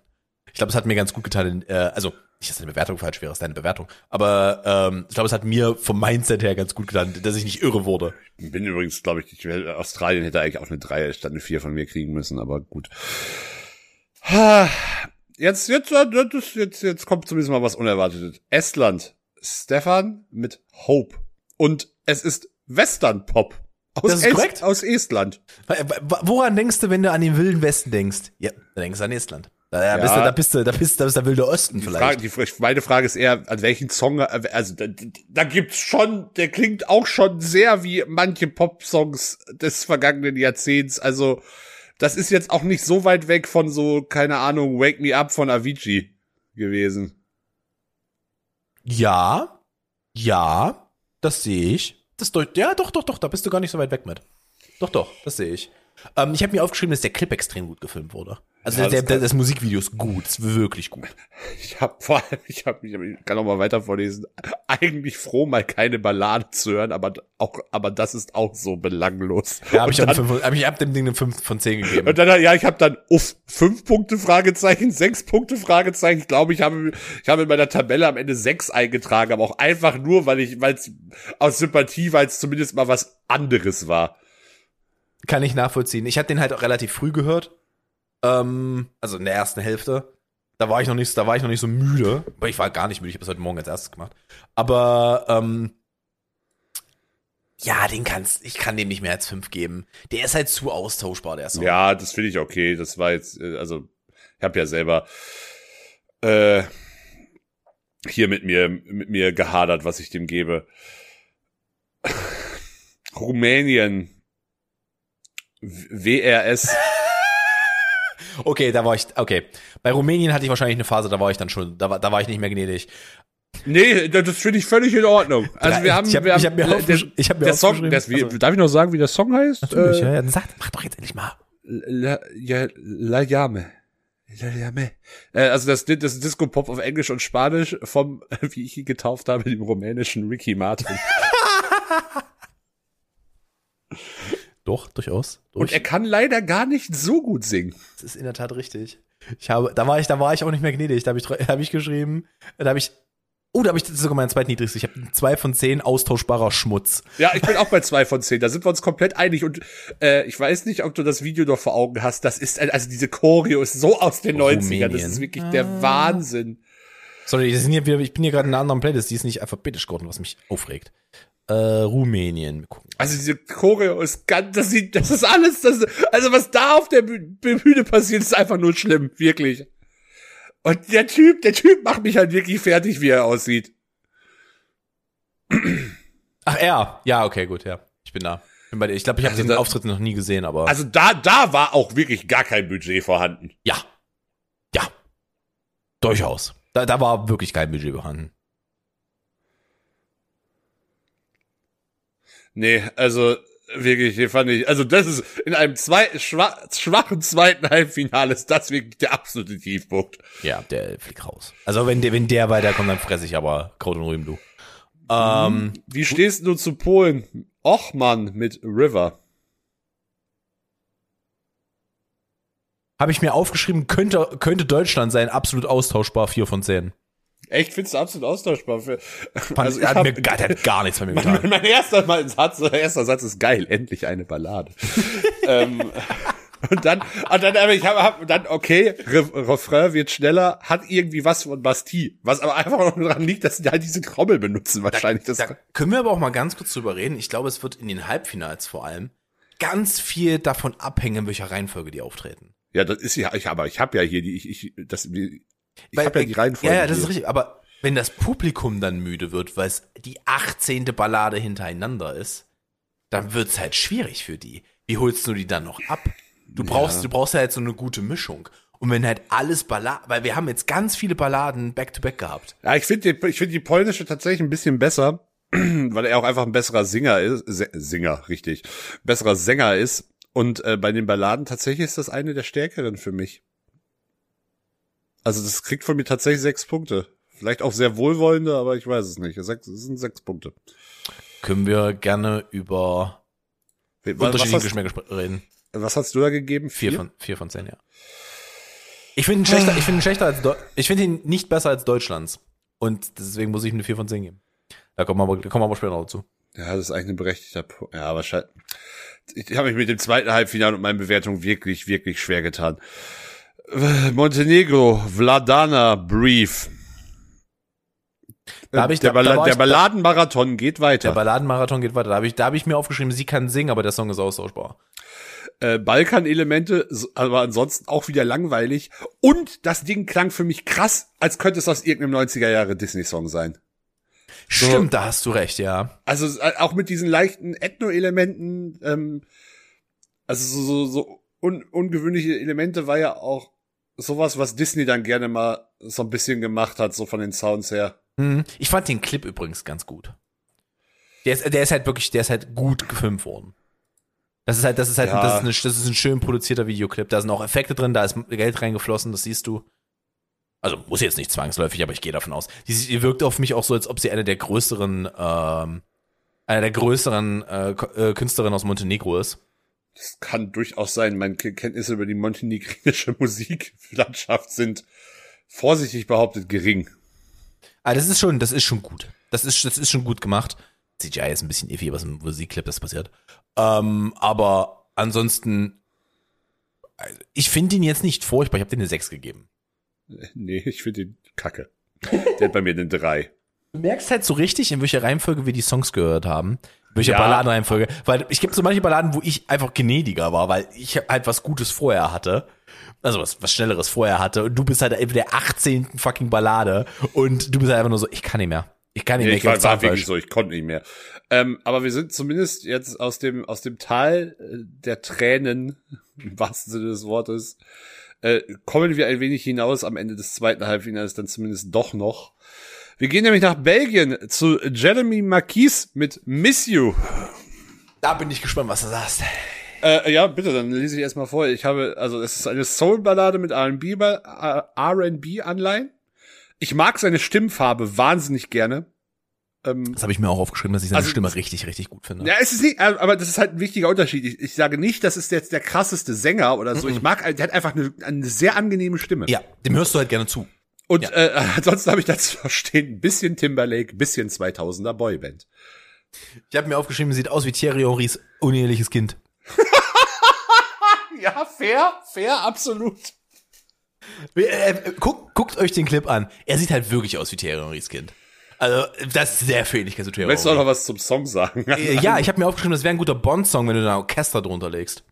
Ich glaube, es hat mir ganz gut getan, äh, also nicht, dass deine Bewertung falsch wäre, ist deine Bewertung, aber ähm, ich glaube, es hat mir vom Mindset her ganz gut getan, dass ich nicht irre wurde. bin übrigens, glaube ich, ich, Australien hätte eigentlich auch eine 3 statt eine 4 von mir kriegen müssen, aber gut. Jetzt, jetzt, jetzt, jetzt, jetzt kommt zumindest mal was Unerwartetes. Estland, Stefan mit Hope. Und es ist Western Pop. Aus, Das ist korrekt. aus Estland. Woran denkst du, wenn du an den wilden Westen denkst? Ja, da denkst du an Estland. Da, da, bist, Ja. du, da bist du, da bist du, da bist der wilde Osten Die vielleicht. Frage, die, meine Frage ist eher, an welchen Song, also da, da gibt's schon, der klingt auch schon sehr wie manche Pop-Songs des vergangenen Jahrzehnts. Also, das ist jetzt auch nicht so weit weg von so, keine Ahnung, Wake Me Up von Avicii gewesen. Ja, ja, das sehe ich. Das deut ja, doch, doch, doch, da bist du gar nicht so weit weg mit. Doch, doch, das sehe ich. Ähm, ich habe mir aufgeschrieben, dass der Clip extrem gut gefilmt wurde. Also Ja, der, das der, das Musikvideo ist gut, ist wirklich gut. Ich habe vor allem, ich habe, ich, hab, ich kann auch mal weiter vorlesen. Eigentlich froh, mal keine Ballade zu hören, aber auch, aber das ist auch so belanglos. Ja, habe ich, dann- fünf- hab ich hab dem Ding eine 5 von 10 gegeben. Und dann, ja, ich habe dann uff, fünf Punkte Fragezeichen, sechs Punkte Fragezeichen. Ich glaube, ich habe, ich habe in meiner Tabelle am Ende sechs eingetragen, aber auch einfach nur, weil ich, weil es aus Sympathie, weil es zumindest mal was anderes war. Kann ich nachvollziehen. Ich hatte den halt auch relativ früh gehört. Ähm, also in der ersten Hälfte. Da war ich noch nicht, da war ich noch nicht so müde. Aber ich war gar nicht müde. Ich habe das heute Morgen als erstes gemacht. Aber ähm, ja, den kannst, ich kann dem nicht mehr als fünf geben. Der ist halt zu austauschbar, der Song. Ja, das finde ich okay. Das war jetzt, äh, also ich habe ja selber äh, hier mit mir mit mir gehadert, was ich dem gebe. Rumänien. WRS. Okay, da war ich, okay. Bei Rumänien hatte ich wahrscheinlich eine Phase, da war ich dann schon, da war, da war ich nicht mehr gnädig. Nee, das finde ich völlig in Ordnung. Also wir haben, ich hab- wir ich haben, hab mir der, aufgesch- ich hab mir der Song, das, wie, also- darf ich noch sagen, wie der Song heißt? Natürlich, Äh, ja, sag, mach doch jetzt endlich mal. La, ja, La Llame. La Llame. Äh, also das, das Disco Pop auf Englisch und Spanisch vom, wie ich ihn getauft habe, dem rumänischen Ricky Martin. Doch, durchaus. Durch. Und er kann leider gar nicht so gut singen. Das ist in der Tat richtig. Ich habe, da war ich, da war ich auch nicht mehr gnädig. Da habe ich, da habe ich geschrieben, da habe ich, oh, da habe ich das ist sogar mein zweitniedrigstes. Ich habe zwei von zehn austauschbarer Schmutz. Ja, ich bin auch bei zwei von zehn. Da sind wir uns komplett einig. Und äh, ich weiß nicht, ob du das Video noch vor Augen hast. Das ist, also diese Choreo ist so aus den 90ern. Das Rumänien. ist wirklich der Wahnsinn. Sorry, hier ich bin hier gerade in einer anderen Playlist, die ist nicht alphabetisch geworden, was mich aufregt. Äh, Rumänien. Also diese Choreo ist ganz, das sieht, das ist alles, das, also was da auf der Büh- Bühne passiert, ist einfach nur schlimm, wirklich. Und der Typ, der Typ macht mich halt wirklich fertig, wie er aussieht. Ach, er. Ja, okay, gut, ja. Ich bin da. Bin bei dir. Ich glaube, ich habe Also den da- Auftritt noch nie gesehen, aber. Also da, da war auch wirklich gar kein Budget vorhanden. ja. Ja. Durchaus. Da, da war wirklich kein Budget vorhanden. Nee, also wirklich, hier fand ich, also das ist in einem zwei, schwach, schwachen zweiten Halbfinale ist das wirklich der absolute Tiefpunkt. Ja, der fliegt raus. Also wenn der, wenn der weiterkommt, dann fresse ich aber Kraut und Rüben, du. Ähm, Wie stehst du zu Polen? Och Mann, mit River. habe ich mir aufgeschrieben, könnte, könnte Deutschland sein, absolut austauschbar, 4 von 10. Echt, findest du absolut austauschbar für, also ich hat hab, mir gar, der hat gar nichts von mir mein, getan. mein erster Mal Satz, erster Satz ist geil, endlich eine Ballade. ähm, und dann, und dann, aber ich habe, hab, dann, okay, Re Refrain wird schneller, hat irgendwie was von Bastille, was aber einfach noch daran liegt, dass die halt diese Trommel benutzen wahrscheinlich. Das, Da können wir aber auch mal ganz kurz drüber reden. Ich glaube, es wird in den Halbfinals vor allem ganz viel davon abhängen, in welcher Reihenfolge die auftreten. ja, das ist ja, ich, aber ich habe ja hier die, ich, ich, das, ich habe ja die Reihenfolge. Ja, ja, das ist richtig. Aber wenn das Publikum dann müde wird, weil es die 18. Ballade hintereinander ist, dann wird's halt schwierig für die. Wie holst du die dann noch ab? Du brauchst, du brauchst halt so eine gute Mischung. Und wenn halt alles Balladen, weil wir haben jetzt ganz viele Balladen back to back gehabt. Ja, ich finde die, ich finde die polnische tatsächlich ein bisschen besser, weil er auch einfach ein besserer Singer ist, Singer, richtig, besserer Sänger ist. Und äh, bei den Balladen tatsächlich ist das eine der stärkeren für mich. Also das kriegt von mir tatsächlich sechs Punkte. Vielleicht auch sehr wohlwollende, aber ich weiß es nicht. Sechs, es sind sechs Punkte. Können wir gerne über Was, was, unterschiedliche hast, Geschmäcker reden. was hast du da gegeben? Vier von, vier von zehn, ja. Ich finde ihn schlechter, ich finde ihn schlechter als, Deu ich finde ihn nicht besser als Deutschlands. Und deswegen muss ich ihm eine vier von zehn geben. Da kommen wir aber, da kommen wir aber später noch zu. Ja, das ist eigentlich ein berechtigter Punkt. Ja, wahrscheinlich. Ich habe mich mit dem zweiten Halbfinale und meinen Bewertungen wirklich, wirklich schwer getan. Montenegro, Vladana, Brief. Da hab ich- der, da- der Balladenmarathon geht Der weiter. Balladenmarathon geht weiter. Da habe ich, da habe ich mir aufgeschrieben, sie kann singen, aber der Song ist austauschbar. äh, Balkan-Elemente, so- aber ansonsten auch wieder langweilig. Und das Ding klang für mich krass, als könnte es aus irgendeinem 90er Jahre Disney-Song sein. Stimmt, da hast du recht, ja. Also äh, auch mit diesen leichten Ethno-Elementen, ähm, also so, so, so un ungewöhnliche Elemente war ja auch sowas, was Disney dann gerne mal so ein bisschen gemacht hat, so von den Sounds her. Mhm. Ich fand den Clip übrigens ganz gut. Der ist, der ist halt wirklich, der ist halt gut gefilmt worden. Das ist halt, das ist halt, Ja. das, ist eine, das ist ein schön produzierter Videoclip. Da sind auch Effekte drin, da ist Geld reingeflossen, das siehst du. Also muss jetzt nicht zwangsläufig, aber ich gehe davon aus. Die, die wirkt auf mich auch so, als ob sie eine der größeren, ähm, eine der größeren äh, äh, Künstlerinnen aus Montenegro ist. Das kann durchaus sein. Meine Ke- Kenntnisse über die montenegrinische Musiklandschaft sind vorsichtig behauptet gering. Ah, das ist schon, das ist schon gut. Das ist, das ist schon gut gemacht. CGI ist ein bisschen iffy, was im Musikclip das passiert. Ähm, aber ansonsten, also, ich finde ihn jetzt nicht furchtbar. Ich habe den eine 6 gegeben. Nee, ich finde den kacke. Der hat bei mir den drei. Du merkst halt so richtig, in welcher Reihenfolge wir die Songs gehört haben. In welcher Ja. Balladenreihenfolge. Weil ich gibt so manche Balladen, wo ich einfach gnädiger war, weil ich halt was Gutes vorher hatte. Also was, was Schnelleres vorher hatte. Und du bist halt eben der 18. fucking Ballade. Und du bist halt einfach nur so, ich kann nicht mehr. Ich kann nicht Nee, mehr. ich war, war wirklich so, ich konnte nicht mehr. Ähm, aber wir sind zumindest jetzt aus dem, aus dem Tal äh, der Tränen, im wahrsten Sinne des Wortes, äh, kommen wir ein wenig hinaus am Ende des zweiten Halbfinals dann zumindest doch noch. Wir gehen nämlich nach Belgien zu Jeremy Marquis mit Miss You. Da bin ich gespannt, was du sagst. Äh, ja, bitte, dann lese ich erstmal vor. Ich habe, also es ist eine Soul-Ballade mit R&B, ba- äh, R&B-Anleihen. Ich mag seine Stimmfarbe wahnsinnig gerne. Ähm, Das habe ich mir auch aufgeschrieben, dass ich seine Also- Stimme richtig, richtig gut finde. Ja, es ist nicht, äh, aber das ist halt ein wichtiger Unterschied. Ich, ich sage nicht, das ist jetzt der krasseste Sänger oder so. Ich mag, der hat einfach eine, eine sehr angenehme Stimme. Ja, dem hörst du halt gerne zu. Und ja. äh, ansonsten habe ich dazu stehen, ein bisschen Timberlake, bisschen 2000er Boyband. Ich habe mir aufgeschrieben, sieht aus wie Thierry Henrys uneheliches Kind. Ja, fair, fair, absolut. Äh, äh, guckt, guckt euch den Clip an. Er sieht halt wirklich aus wie Thierry Henrys Kind. Also, das ist sehr viel Ähnlichkeit zu Thierry Willst du auch noch was zum Song sagen? Äh, Ja, ich habe mir aufgeschrieben, das wäre ein guter Bond-Song, wenn du da ein Orchester drunter legst.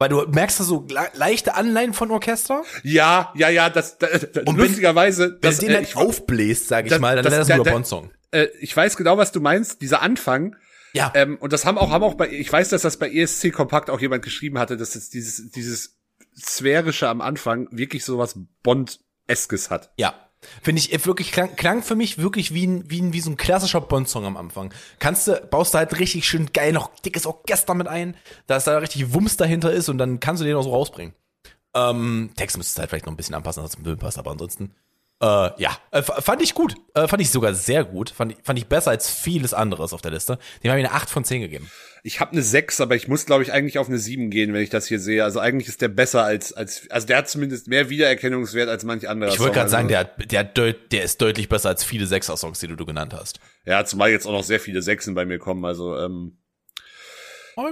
Weil du merkst da so le leichte Anleihen von Orchester. Ja, ja, ja, das, das, das Und wenn- lustigerweise, Wenn das, du den äh, halt ich, aufbläst, sag ich das- mal, dann das- wäre das ein Bond-Song. äh, ich weiß genau, was du meinst, dieser Anfang. Ja. Ähm, und das haben auch, haben auch bei, ich weiß, dass das bei ESC Kompakt auch jemand geschrieben hatte, dass jetzt dieses, dieses sphärische am Anfang wirklich so was Bond-eskes hat. Ja. Finde ich äh, wirklich, klang, klang für mich wirklich wie ein, wie ein, wie so ein klassischer Bond-Song am Anfang. Kannst du, baust du halt richtig schön geil noch dickes Orchester mit ein, dass da richtig Wumms dahinter ist und dann kannst du den auch so rausbringen. Ähm, Text müsstest du halt vielleicht noch ein bisschen anpassen, dass es zum passt, aber ansonsten, äh, ja, äh, fand ich gut. Äh, fand ich sogar sehr gut. Fand fand ich besser als vieles anderes auf der Liste. Dem habe ich eine 8 von 10 gegeben. Ich habe eine 6, aber ich muss, glaube ich, eigentlich auf eine 7 gehen, wenn ich das hier sehe. Also eigentlich ist der besser als, als also der hat zumindest mehr Wiedererkennungswert als manch anderer Ich wollte gerade sagen, Also- der, hat, der, hat deut, der ist deutlich besser als viele Sechser-Songs, die du, du genannt hast. Ja, zumal jetzt auch noch sehr viele Sechsen bei mir kommen, also ähm,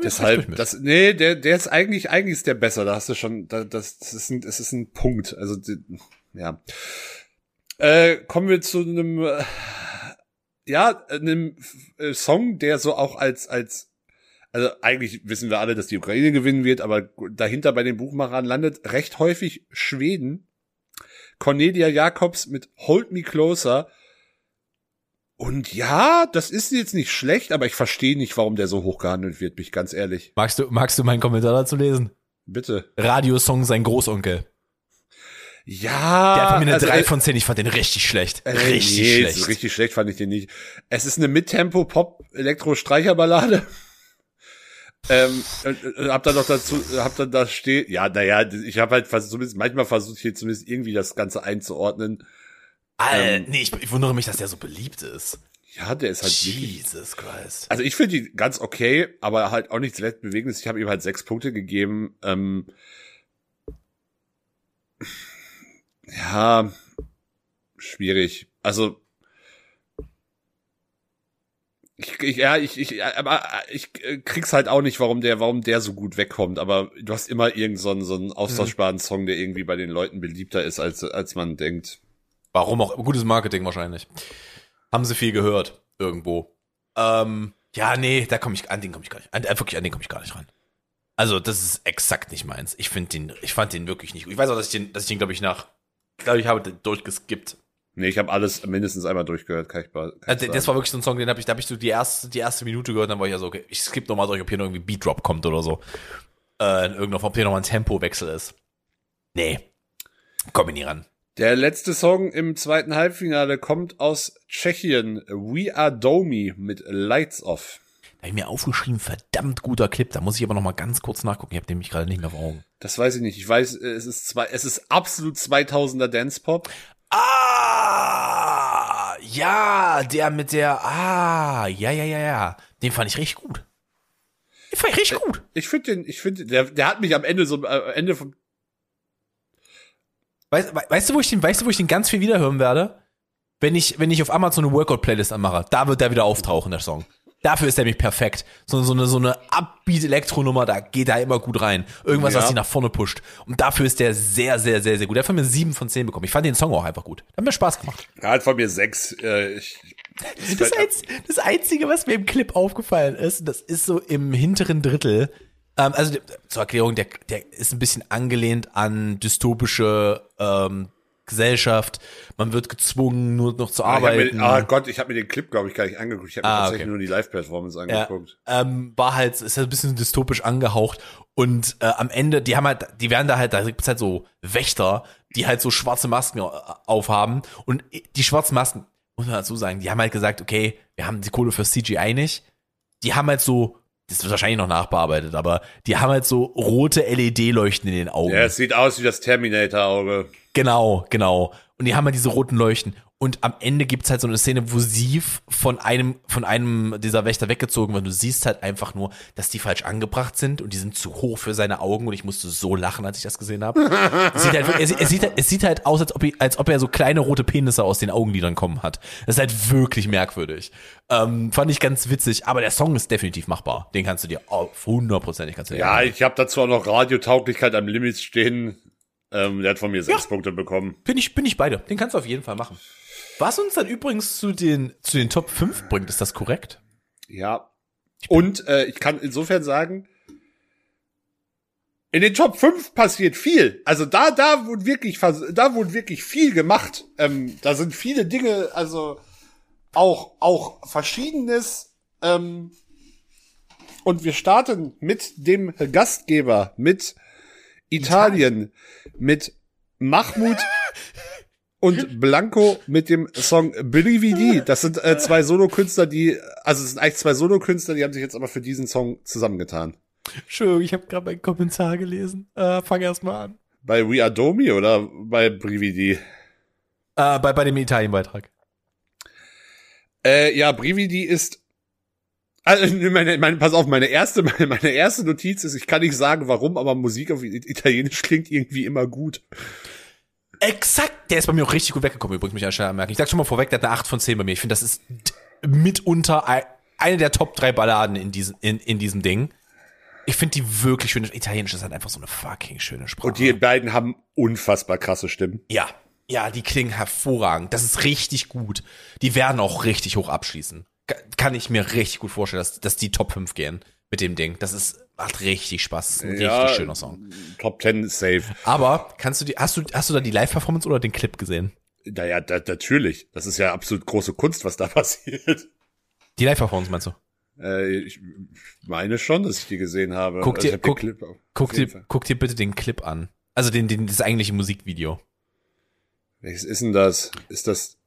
Deshalb, das, nee, der, der ist eigentlich, eigentlich ist der besser. Da hast du schon, da, das, das ist ein, das ist ein Punkt. Also, ja. Äh, kommen wir zu einem, äh, ja, einem äh, Song, der so auch als, als, also eigentlich wissen wir alle, dass die Ukraine gewinnen wird, aber dahinter bei den Buchmachern landet recht häufig Schweden. Cornelia Jacobs mit Hold Me Closer. Und ja, das ist jetzt nicht schlecht, aber ich verstehe nicht, warum der so hoch gehandelt wird, bin ich ganz ehrlich. Magst du, magst du meinen Kommentar dazu lesen? Bitte. Radiosong sein Großonkel. Ja. Der hat mir eine also, 3 äh, von 10, ich fand den richtig schlecht. äh, Richtig nee, schlecht. Richtig schlecht fand ich den nicht. Es ist eine Mittempo-Pop-Elektro-Streicherballade. Ähm, äh, äh, hab dann noch dazu, hab dann da steht, ja, naja, ich habe halt versucht, zumindest manchmal versucht hier zumindest irgendwie das Ganze einzuordnen. Alter, nee, ich, ich wundere mich, dass der so beliebt ist. Ja, der ist halt wirklich. Jesus Christ. Also ich finde die ganz okay, aber halt auch nichts Weltbewegendes. Ich habe ihm halt sechs Punkte gegeben. Ähm, ja, schwierig. Also ich, ich, ja, ich, ich, aber ich krieg's halt auch nicht, warum der, warum der so gut wegkommt. Aber du hast immer irgend so einen, so einen austauschbaren Song, der irgendwie bei den Leuten beliebter ist, als, als man denkt. Warum auch? Gutes Marketing wahrscheinlich. Haben sie viel gehört irgendwo. Ähm, ja, nee, da komme ich an den komme ich gar nicht. An, äh, wirklich an den komme ich gar nicht ran. Also das ist exakt nicht meins. Ich finde den, ich fand den wirklich nicht gut. Ich weiß auch, dass ich den, dass ich den glaube ich nach, glaube ich habe den durchgeskippt. Nee, ich habe alles mindestens einmal durchgehört, kann ich, kann ich also, Das war wirklich so ein Song, den habe ich, da habe ich so die erste, die erste Minute gehört, dann war ich ja so, okay, ich skippe nochmal durch, ob hier noch irgendwie Beat Drop kommt oder so. Äh, in irgendeiner Form, ob hier nochmal ein Tempowechsel ist. Nee. Komm ich nie ran. Der letzte Song im zweiten Halbfinale kommt aus Tschechien. We Are Domi mit Lights Off. Da habe ich mir aufgeschrieben, verdammt guter Clip. Da muss ich aber noch mal ganz kurz nachgucken. Ich habe den mich gerade nicht mehr vor Augen. Das weiß ich nicht. Ich weiß, es ist zwei, es ist absolut 2000er Dance Pop. Ah, ja, der mit der, ah, ja, ja, ja, ja. Den fand ich richtig gut. Den fand ich richtig gut. Ich finde den, ich finde, der, der hat mich am Ende so, äh, Ende vom. Weißt, weißt du, wo ich den, weißt du, wo ich den ganz viel wiederhören werde? Wenn ich, wenn ich auf Amazon eine Workout-Playlist anmache, da wird der wieder auftauchen, der Song. Dafür ist er nämlich perfekt. So, so eine, so eine Upbeat-Elektronummer, da geht er immer gut rein. Irgendwas, ja. was ihn nach vorne pusht. Und dafür ist der sehr, sehr, sehr, sehr gut. Der hat von mir sieben von zehn bekommen. Ich fand den Song auch einfach gut. Hat mir Spaß gemacht. Er hat von mir sechs. Äh, ich, das, Einz das Einzige, was mir im Clip aufgefallen ist, das ist so im hinteren Drittel. Ähm, also zur Erklärung, der, der ist ein bisschen angelehnt an dystopische ähm, Gesellschaft, man wird gezwungen, nur noch zu arbeiten. Ah, mir, ah Gott, ich habe mir den Clip, glaube ich, gar nicht angeguckt. Ich habe mir ah, tatsächlich okay. nur die Live-Performance angeguckt. Ja, ähm, war halt, ist halt ein bisschen dystopisch angehaucht. Und äh, am Ende, die haben halt, die werden da halt, da gibt's halt so Wächter, die halt so schwarze Masken aufhaben. Und die schwarzen Masken, muss man dazu sagen, die haben halt gesagt, okay, wir haben die Kohle für CGI nicht. Die haben halt so das wird wahrscheinlich noch nachbearbeitet, aber die haben halt so rote LED-Leuchten in den Augen. Ja, es sieht aus wie das Terminator-Auge. Genau, genau. Und die haben halt diese roten Leuchten. Und am Ende gibt's halt so eine Szene, wo sie von einem, von einem dieser Wächter weggezogen wird. Du siehst halt einfach nur, dass die falsch angebracht sind und die sind zu hoch für seine Augen und ich musste so lachen, als ich das gesehen habe. es, sieht halt, es, es, sieht, es sieht halt aus, als ob, ich, als ob er so kleine rote Penisse aus den Augenlidern kommen hat. Das ist halt wirklich merkwürdig. Ähm, fand ich ganz witzig, aber der Song ist definitiv machbar. Den kannst du dir auf hundertprozentig kannst du dir Ja, machen. ich habe dazu auch noch Radiotauglichkeit am Limit stehen. Ähm, der hat von mir sechs ja, Punkte bekommen. Bin ich, bin ich beide. Den kannst du auf jeden Fall machen. Was uns dann übrigens zu den, zu den Top 5 bringt, ist das korrekt? Ja. Und äh, ich kann insofern sagen, in den Top 5 passiert viel. Also da, da wurde wirklich, da wurde wirklich viel gemacht. Ähm, da sind viele Dinge, also auch, auch Verschiedenes. Ähm, und wir starten mit dem Gastgeber, mit Italien, Italien. mit Mahmoud und Blanco mit dem Song Brividi. Das sind äh, zwei Solokünstler, die, also es sind eigentlich zwei Solokünstler, die haben sich jetzt aber für diesen Song zusammengetan. Entschuldigung, ich habe gerade meinen Kommentar gelesen. Äh, fang erst mal an. Bei We Are Domi oder bei Brividi? Äh, bei, bei dem Italien-Beitrag. Äh, ja, Brividi ist also meine, meine, pass auf, meine erste, meine, meine erste Notiz ist, ich kann nicht sagen, warum, aber Musik auf Italienisch klingt irgendwie immer gut. Exakt, der ist bei mir auch richtig gut weggekommen, übrigens, mich anscheinend merken. Ich sag schon mal vorweg, der hat eine 8 von 10 bei mir. Ich finde, das ist mitunter eine der Top 3 Balladen in diesem, in, in diesem Ding. Ich finde die wirklich schön. Italienisch ist halt einfach so eine fucking schöne Sprache. Und die beiden haben unfassbar krasse Stimmen. Ja, ja, die klingen hervorragend. Das ist richtig gut. Die werden auch richtig hoch abschließen. Kann ich mir richtig gut vorstellen, dass, dass die Top 5 gehen mit dem Ding. Das ist macht richtig Spaß. Das ist ein ja, richtig schöner Song. Top 10 ist safe. Aber kannst du die, hast du, hast du da die Live-Performance oder den Clip gesehen? Naja, da, natürlich. Das ist ja absolut große Kunst, was da passiert. Die Live-Performance meinst du? Äh, ich meine schon, dass ich die gesehen habe. Guck also dir, guck, guck, dir, guck dir bitte den Clip an. Also den, den, das eigentliche Musikvideo. Welches ist denn das? Ist das?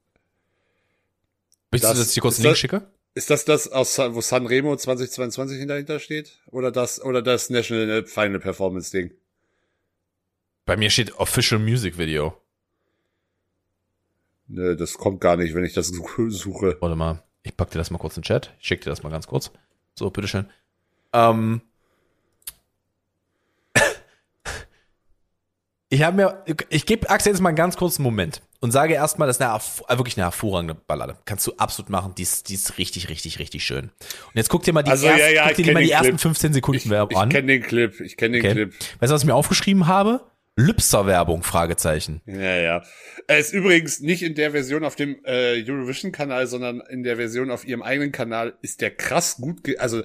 Möchtest das, du, dass ich dir kurz einen Link schicke? Ist das das aus wo Sanremo 2022 dahinter steht oder das oder das National Final Performance Ding? Bei mir steht Official Music Video. Nö, das kommt gar nicht, wenn ich das suche. Warte mal, ich pack dir das mal kurz in den Chat. Ich schick dir das mal ganz kurz. So, bitteschön. Ähm. Ich habe mir, ich gebe Axel jetzt mal einen ganz kurzen Moment und sage erstmal, das ist eine, äh, wirklich eine hervorragende Ballade. Kannst du absolut machen. Die ist, die ist richtig, richtig, richtig schön. Und jetzt guck dir mal die, Also, ja, ersten, ja, guck ich dir mal die ersten Clip. 15 Sekunden Ich, Werbung ich an. kenne den Clip, ich kenne den Okay. Clip. Weißt du, was ich mir aufgeschrieben habe? Lübster Werbung, Fragezeichen. Ja, ja. Er ist übrigens nicht in der Version auf dem äh, Eurovision-Kanal, sondern in der Version auf ihrem eigenen Kanal ist der krass gut, ge also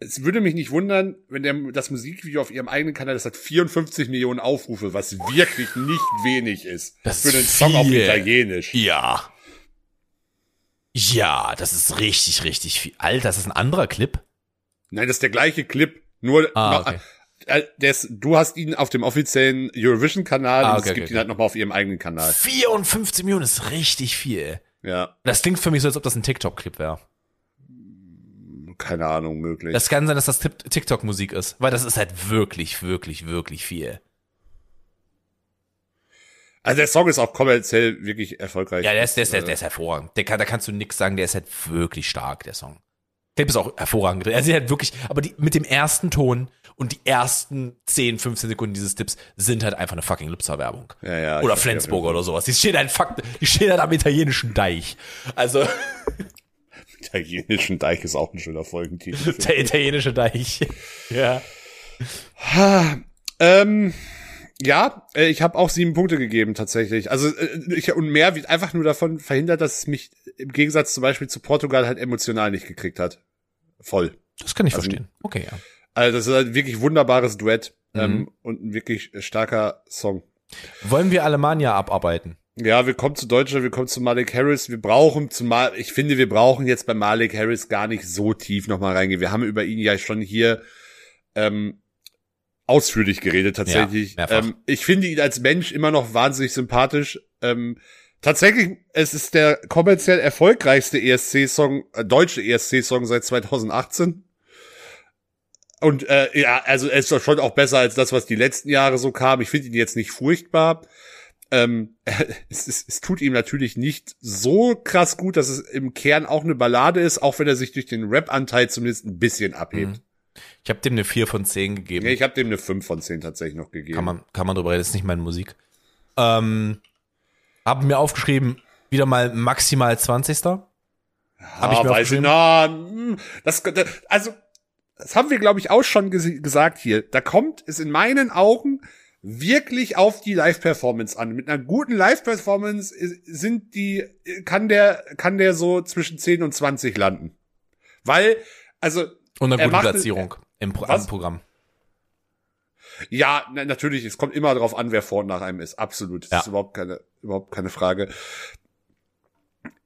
es würde mich nicht wundern, wenn der, das Musikvideo auf ihrem eigenen Kanal, das hat 54 Millionen Aufrufe, was wirklich nicht wenig ist. Das für den Song auf. Italienisch. Ja. Ja, das ist richtig, richtig viel. Alter, das ist ein anderer Clip. Nein, das ist der gleiche Clip, nur Ah, okay. äh, du hast ihn auf dem offiziellen Eurovision-Kanal Ah, und okay, es gibt okay, ihn halt nochmal auf ihrem eigenen Kanal. 54 Millionen ist richtig viel. Ja, Das klingt für mich so, als ob das ein TikTok-Clip wäre. Keine Ahnung, möglich. Das kann sein, dass das TikTok-Musik ist, weil das ist halt wirklich, wirklich, wirklich viel. also der Song ist auch kommerziell wirklich erfolgreich. Ja, der ist, der ist, der ist, der ist hervorragend. Der kann, da kannst du nix sagen, der ist halt wirklich stark, der Song. Der Clip ist auch hervorragend. Also halt wirklich, aber die, mit dem ersten Ton und die ersten 10, 15 Sekunden dieses Tipps sind halt einfach eine fucking Lipser-Werbung. Ja, ja, Oder Flensburger oder sowas. Die steht halt, fuck, die steht halt am italienischen Deich. Also, italienischen Deich ist auch ein schöner Folgentitel. der italienische Deich. Ja. ähm, ja, äh, ich habe auch sieben Punkte gegeben tatsächlich. Also äh, ich, und mehr wird einfach nur davon verhindert, dass es mich im Gegensatz zum Beispiel zu Portugal halt emotional nicht gekriegt hat. Voll. Das kann ich Also- verstehen. Okay, ja. Also das ist halt wirklich wunderbares Duett Mhm. ähm, und ein wirklich starker Song. Wollen wir Alemannia abarbeiten? Ja, wir kommen zu Deutschland, wir kommen zu Malik Harris. Wir brauchen zumal, ich finde, wir brauchen jetzt bei Malik Harris gar nicht so tief nochmal reingehen. Wir haben über ihn ja schon hier ähm, ausführlich geredet tatsächlich. Ja, ähm, ich finde ihn als Mensch immer noch wahnsinnig sympathisch. Ähm, tatsächlich, es ist der kommerziell erfolgreichste ESC-Song, äh, deutsche ESC-Song seit 2018. Und äh, ja, also er ist doch schon auch besser als das, was die letzten Jahre so kam. Ich finde ihn jetzt nicht furchtbar. Ähm, es, es, es tut ihm natürlich nicht so krass gut, dass es im Kern auch eine Ballade ist, auch wenn er sich durch den Rap-Anteil zumindest ein bisschen abhebt. Mhm. Ich habe dem eine 4 von 10 gegeben. Ja, ich habe dem eine 5 von 10 tatsächlich noch gegeben. Kann man, kann man drüber reden, das ist nicht meine Musik. Ähm, haben mir aufgeschrieben, wieder mal maximal 20. Hab ich mir weiß ich, na, hm, das, das, also, das haben wir, glaube ich, auch schon ges gesagt hier. Da kommt es in meinen Augen wirklich auf die Live-Performance an. Mit einer guten Live-Performance sind die, kann der, kann der so zwischen 10 und 20 landen. Weil, also, Und eine gute macht- Platzierung im Pro Was? am Programm. Ja, na, natürlich, es kommt immer darauf an, wer vor und nach einem ist. Absolut. Das Ja. ist überhaupt keine, überhaupt keine Frage.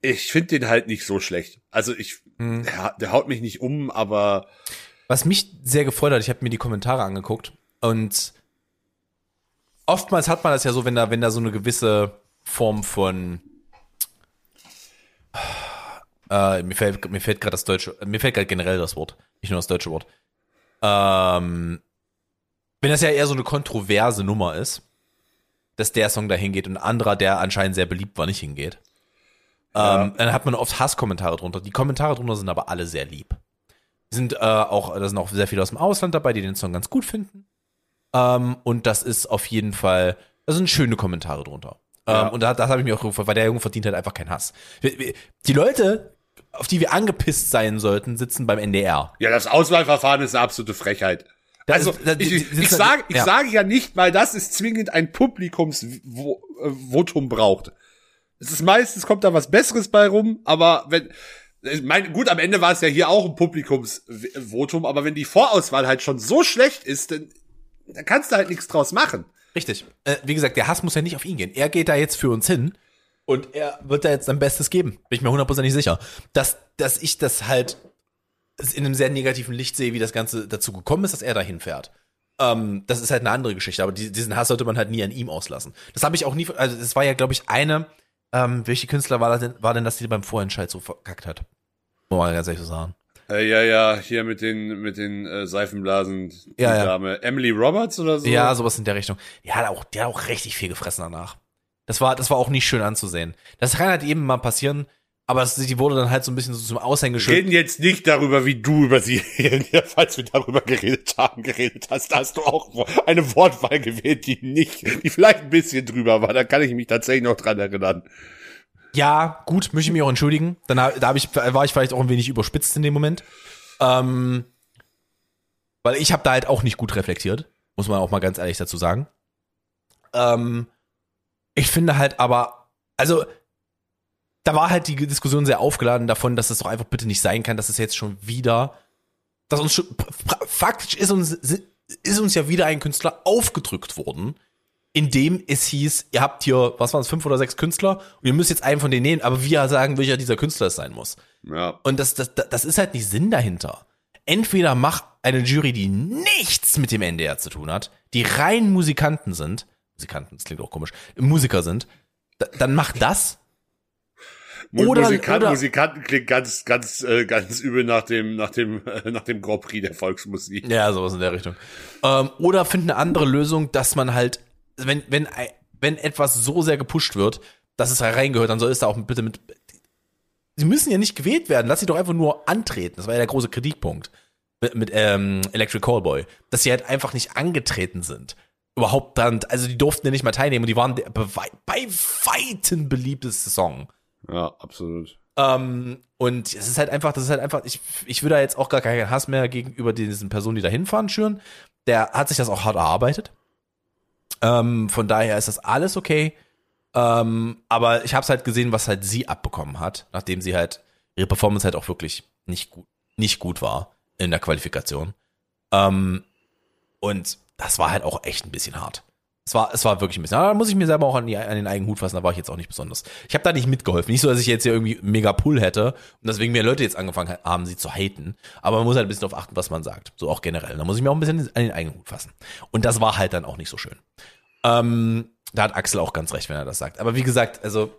Ich finde den halt nicht so schlecht. Also ich, Mhm. der, der haut mich nicht um, aber Was mich sehr gefreut hat, ich habe mir die Kommentare angeguckt und oftmals hat man das ja so, wenn da, wenn da so eine gewisse Form von äh, mir fällt, mir fällt gerade das deutsche, mir fällt gerade generell das Wort, nicht nur das deutsche Wort. Ähm, wenn das ja eher so eine kontroverse Nummer ist, dass der Song da hingeht und ein anderer, der anscheinend sehr beliebt war, nicht hingeht, Ja. ähm, dann hat man oft Hasskommentare drunter. Die Kommentare drunter sind aber alle sehr lieb. Sind äh, auch, da sind auch sehr viele aus dem Ausland dabei, die den Song ganz gut finden. Ähm, und das ist auf jeden Fall, da sind schöne Kommentare drunter. Ja. Ähm, und da, das habe ich mir auch gefragt, weil der Junge verdient halt einfach keinen Hass. Die Leute, auf die wir angepisst sein sollten, sitzen beim NDR. ja, das Auswahlverfahren ist eine absolute Frechheit. Das also ist- das- ich, ich, ich sitzen- sage, ich ja. sage ja nicht, weil das ist zwingend ein Publikumsvotum braucht. Es ist meistens kommt da was Besseres bei rum, aber wenn ich mein, gut, am Ende war es ja hier auch ein Publikumsvotum, aber wenn die Vorauswahl halt schon so schlecht ist, dann, dann kannst du halt nichts draus machen. Richtig. Äh, wie gesagt, der Hass muss ja nicht auf ihn gehen. Er geht da jetzt für uns hin und er wird da jetzt sein Bestes geben. Bin ich mir hundertprozentig sicher. Dass, dass ich das halt in einem sehr negativen Licht sehe, wie das Ganze dazu gekommen ist, dass er dahin fährt. Ähm, das ist halt eine andere Geschichte, aber die, diesen Hass sollte man halt nie an ihm auslassen. Das habe ich auch nie, also es war ja, glaube ich, eine, ähm, welche Künstler war, das denn, war denn, dass die beim Vorentscheid so verkackt hat? Muss man ganz ehrlich so sagen. Äh, ja, ja, hier mit den mit den äh, Seifenblasen, die Ja, ja. Dame Emily Roberts oder so. Ja, sowas in der Richtung. Die hat auch, die hat auch richtig viel gefressen danach. Das war, das war auch nicht schön anzusehen. Das kann halt eben mal passieren, aber es, die wurde dann halt so ein bisschen so zum Wir Aushängeschild. reden jetzt nicht darüber, wie du über sie, falls wir darüber geredet haben, geredet hast. Da hast du auch eine Wortwahl gewählt, die nicht, die vielleicht ein bisschen drüber war. Da kann ich mich tatsächlich noch dran erinnern. Ja, gut, möchte ich mich auch entschuldigen. Dann da hab ich, war ich vielleicht auch ein wenig überspitzt in dem Moment. Ähm, weil ich habe da halt auch nicht gut reflektiert, muss man auch mal ganz ehrlich dazu sagen. Ähm, ich finde halt aber, also da war halt die Diskussion sehr aufgeladen davon, dass es doch einfach bitte nicht sein kann, dass es jetzt schon wieder, dass uns schon, faktisch ist uns, ist uns ja wieder ein Künstler aufgedrückt worden, in dem es hieß, ihr habt hier, was waren es, fünf oder sechs Künstler und ihr müsst jetzt einen von denen nehmen, aber wir sagen, welcher dieser Künstler es sein muss. Ja. Und das, das, das ist halt nicht Sinn dahinter. Entweder mach eine Jury, die nichts mit dem NDR zu tun hat, die rein Musikanten sind, Musikanten, das klingt auch komisch, Musiker sind, da, dann mach das. Oder- Musikanten, oder- Musikanten klingt ganz, ganz, äh, ganz übel nach dem, nach dem, äh, nach dem Grand Prix der Volksmusik. Ja, sowas in der Richtung. Ähm, oder find eine andere Lösung, dass man halt, wenn, wenn, wenn etwas so sehr gepusht wird, dass es da reingehört, dann soll es da auch bitte mit. Sie müssen ja nicht gewählt werden, lass sie doch einfach nur antreten. Das war ja der große Kritikpunkt mit, mit ähm, Electric Callboy, dass sie halt einfach nicht angetreten sind. Überhaupt dann, also die durften ja nicht mal teilnehmen und die waren der bei, bei weitem beliebteste Song. Ja, absolut. Ähm, und es ist halt einfach, das ist halt einfach, ich, ich würde da jetzt auch gar keinen Hass mehr gegenüber diesen Personen, die da hinfahren, schüren. Der hat sich das auch hart erarbeitet. Ähm, von daher ist das alles okay. Ähm, aber ich habe es halt gesehen, was halt sie abbekommen hat, nachdem sie halt ihre Performance halt auch wirklich nicht gut, nicht gut war in der Qualifikation. Ähm, und das war halt auch echt ein bisschen hart. Es war, es war wirklich ein bisschen. Aber da muss ich mir selber auch an, die, an den eigenen Hut fassen, da war ich jetzt auch nicht besonders. Ich habe da nicht mitgeholfen. Nicht so, dass ich jetzt hier irgendwie mega Pull hätte und deswegen mehr Leute jetzt angefangen haben, sie zu haten. Aber man muss halt ein bisschen darauf achten, was man sagt. So auch generell. Da muss ich mir auch ein bisschen an den eigenen Hut fassen. Und das war halt dann auch nicht so schön. Ähm, da hat Axel auch ganz recht, wenn er das sagt. Aber wie gesagt, also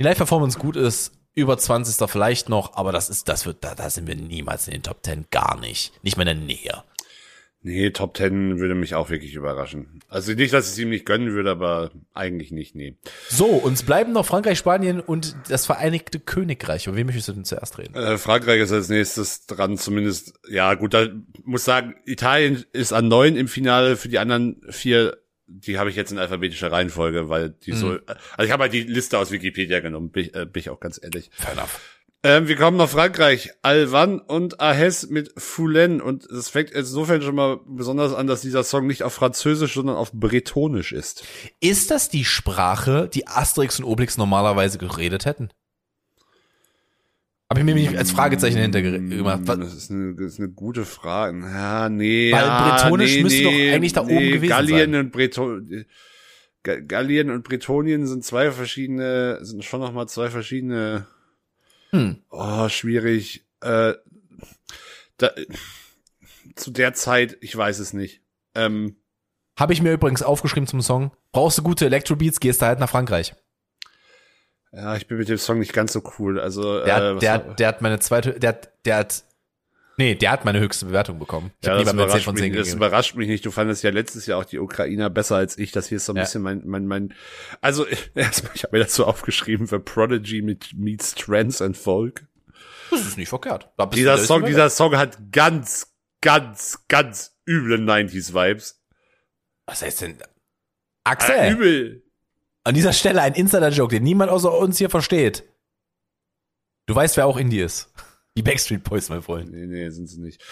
die Live-Performance gut ist, über 20. vielleicht noch, aber das ist, das wird, da, da sind wir niemals in den Top 10, gar nicht. Nicht mal in der Nähe. Nee, Top Ten würde mich auch wirklich überraschen. Also nicht, dass ich es ihm nicht gönnen würde, aber eigentlich nicht, nee. So, uns bleiben noch Frankreich, Spanien und das Vereinigte Königreich. Über wen möchtest du denn zuerst reden? Äh, Frankreich ist als nächstes dran, zumindest, ja gut, da muss sagen, Italien ist an neun im Finale, für die anderen vier, die habe ich jetzt in alphabetischer Reihenfolge, weil die so, also ich habe halt die Liste aus Wikipedia genommen, bin, ich- äh, bin ich auch ganz ehrlich. Fair enough. Ähm, wir kommen nach Frankreich. Alvan und Ahes mit Foulen. Und es fängt insofern schon mal besonders an, dass dieser Song nicht auf Französisch, sondern auf Bretonisch ist. Ist das die Sprache, die Asterix und Obelix normalerweise geredet hätten? Habe ich mir nämlich als Fragezeichen hinter gemacht. Was- Das ist eine, das ist eine gute Frage. Ja, nee. Weil ja, Bretonisch nee, müsste nee, doch eigentlich da oben nee, gewesen Gallien sein. und Breton Ga- Gallien und Bretonien sind zwei verschiedene, sind schon noch mal zwei verschiedene. Hm. Oh, schwierig. Äh, da, zu der Zeit, ich weiß es nicht. Ähm, Habe ich mir übrigens aufgeschrieben zum Song. Brauchst du gute Electrobeats, gehst du halt nach Frankreich. ja, ich bin mit dem Song nicht ganz so cool. Also, Der, äh, der, hat, der hat meine zweite, der, der hat, nee, der hat meine höchste Bewertung bekommen. Ich ja, das lieber eine 10 überrascht, mich, 10 das überrascht mich nicht. Du fandest ja letztes Jahr auch die Ukrainer besser als ich. Das hier ist so ein Ja. bisschen mein, mein, mein, also, erstmal, ich habe mir das so aufgeschrieben, The Prodigy mit meets Trance and Folk. Das ist nicht verkehrt. Dieser Song, die dieser Song hat ganz, ganz, ganz üble 90s Vibes. Was heißt denn? Alter, Axel, übel. an dieser Stelle ein Insider-Joke, den niemand außer uns hier versteht. Du weißt, wer auch Indie ist. Die Backstreet Boys, mein Freund. Nee, nee, sind sie nicht.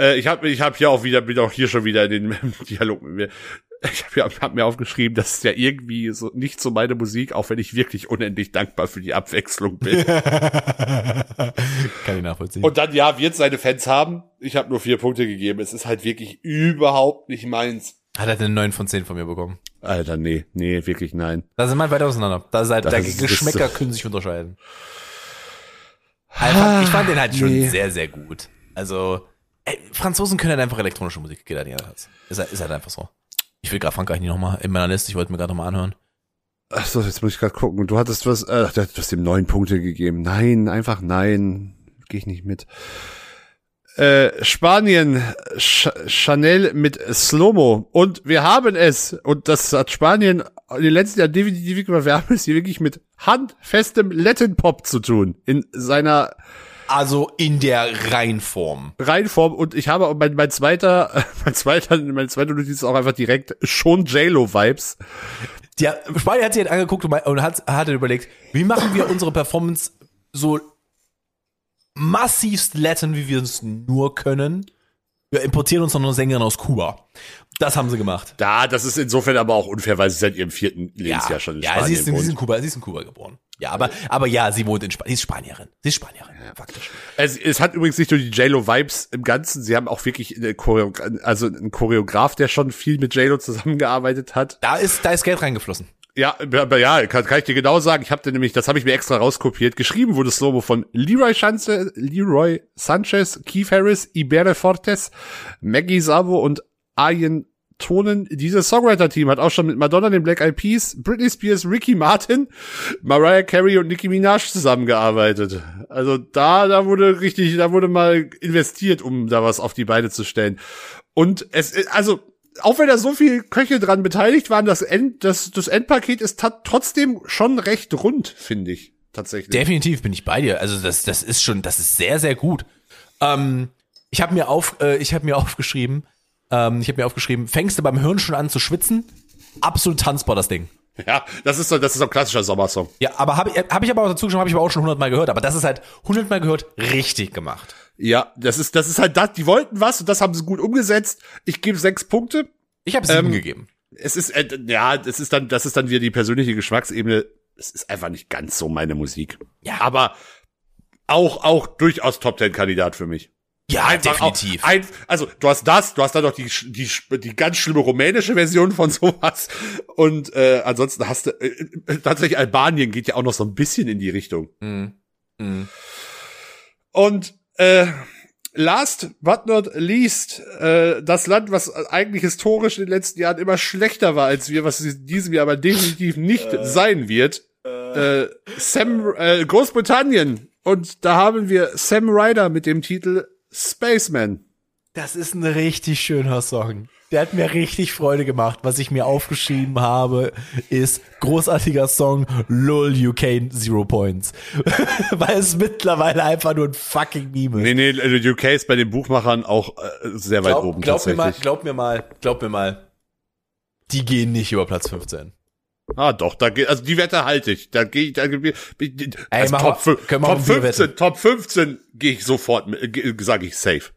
Äh, ich habe ich hab hier auch wieder, bin auch hier schon wieder in den Dialog mit mir. Ich habe hab mir aufgeschrieben, das ist ja irgendwie so nicht so meine Musik, auch wenn ich wirklich unendlich dankbar für die Abwechslung bin. Kann ich nachvollziehen. Und dann, ja, wird seine Fans haben. Ich habe nur vier Punkte gegeben. Es ist halt wirklich überhaupt nicht meins. Hat er den 9 von 10 von mir bekommen. Alter, nee, nee, wirklich nein. Da sind wir weit auseinander. Da ist halt, Das der ist- Geschmäcker ist- können sich unterscheiden. Aber Ich fand, den halt schon nee. sehr, sehr gut. Also, ey, Franzosen können halt einfach elektronische Musik, geht halt nicht anders. Ist halt, ist halt einfach so. Ich will gerade Frankreich nicht nochmal in meiner Liste, ich wollte mir gerade nochmal anhören. Ach so, jetzt muss ich gerade gucken. Du hattest was, äh, du hast dem neun Punkte gegeben. Nein, einfach nein. Gehe ich nicht mit. Äh, Spanien, Ch Chanel mit Slomo. Und wir haben es. Und das hat Spanien in den letzten Jahren definitiv gemacht. Wir haben es hier wirklich mit handfestem Latin Pop zu tun. In seiner Also in der Reinform. Reihenform. Und ich habe auch mein, mein zweiter, mein zweiter, mein zweiter Notiz ist auch einfach direkt schon J-Lo-Vibes. Der Spanier hat sich halt angeguckt und und hat, hat überlegt, wie machen wir unsere Performance so massivst Latin, wie wir es nur können. Wir importieren uns noch eine Sängerin aus Kuba. Das haben sie gemacht. Da, das ist insofern aber auch unfair, weil sie seit ihrem vierten Lebensjahr schon in ja, Spanien sie ist, in, sie, ist in wohnt. Kuba, sie ist in Kuba geboren. Ja, aber, aber ja, sie wohnt in Spanien. Sie ist Spanierin. Sie ist Spanierin, faktisch. Es, es hat übrigens nicht nur die J-Lo-Vibes im Ganzen, sie haben auch wirklich eine Choreo also einen Choreograf, der schon viel mit J-Lo zusammengearbeitet hat. Da ist, da ist Geld reingeflossen. Ja, aber ja, kann, kann ich dir genau sagen. Ich habe dir nämlich, das habe ich mir extra rauskopiert. Geschrieben wurde das Logo von Leroy Sanchez, Leroy Sanchez, Keith Harris, Ibere Fortes, Maggie Sabo und Arjen Tonen. Dieses Songwriter-Team hat auch schon mit Madonna, den Black Eyed Peas, Britney Spears, Ricky Martin, Mariah Carey und Nicki Minaj zusammengearbeitet. Also da, da wurde richtig, da wurde mal investiert, um da was auf die Beine zu stellen. Und es, also auch wenn da so viel Köche dran beteiligt waren, das, End, das, das Endpaket ist trotzdem schon recht rund, finde ich. Tatsächlich. Definitiv bin ich bei dir. Also das, das ist schon, das ist sehr, sehr gut. Ähm, ich habe mir auf, äh, ich habe mir aufgeschrieben, ähm, ich habe mir aufgeschrieben, fängst du beim Hören schon an zu schwitzen? Absolut tanzbar das Ding. ja, das ist so, das ist so ein klassischer Sommersong. Ja, aber habe hab ich aber auch dazu geschrieben, habe ich aber auch schon hundertmal gehört. Aber das ist halt hundertmal gehört richtig gemacht. Ja, das ist, das ist halt das, die wollten was und das haben sie gut umgesetzt. Ich gebe sechs Punkte. Ich habe sieben Ähm, gegeben. Es ist, äh, ja, das ist dann, das ist dann wieder die persönliche Geschmacksebene. Es ist einfach nicht ganz so meine Musik. Ja. Aber auch, auch durchaus Top Ten Kandidat für mich. Ja, Einfach definitiv. Auch, ein, also du hast das, du hast dann noch die, die, die ganz schlimme rumänische Version von sowas. Und äh, ansonsten hast du äh, äh, tatsächlich Albanien geht ja auch noch so ein bisschen in die Richtung. Mhm. Mhm. Und äh, last but not least, äh, das Land, was eigentlich historisch in den letzten Jahren immer schlechter war als wir, was in diesem Jahr aber definitiv nicht sein wird, äh, Sam, äh, Großbritannien. Und da haben wir Sam Ryder mit dem Titel Spaceman. Das ist ein richtig schöner Song. Der hat mir richtig Freude gemacht. Was ich mir aufgeschrieben habe, ist großartiger Song LOL UK Zero Points. Weil es mittlerweile einfach nur ein fucking Meme ist. Nee, nee, also UK ist bei den Buchmachern auch äh, sehr weit glaub, oben glaub mir mal, glaub mir mal, glaub mir mal. Die gehen nicht über Platz 15. Ah, doch, da geht, also die Wette halte ich. Da gehe ich, da gehe ich, Ey, Top, wir Top auch ein Bier 15, Top 15 gehe ich sofort, sage ich safe.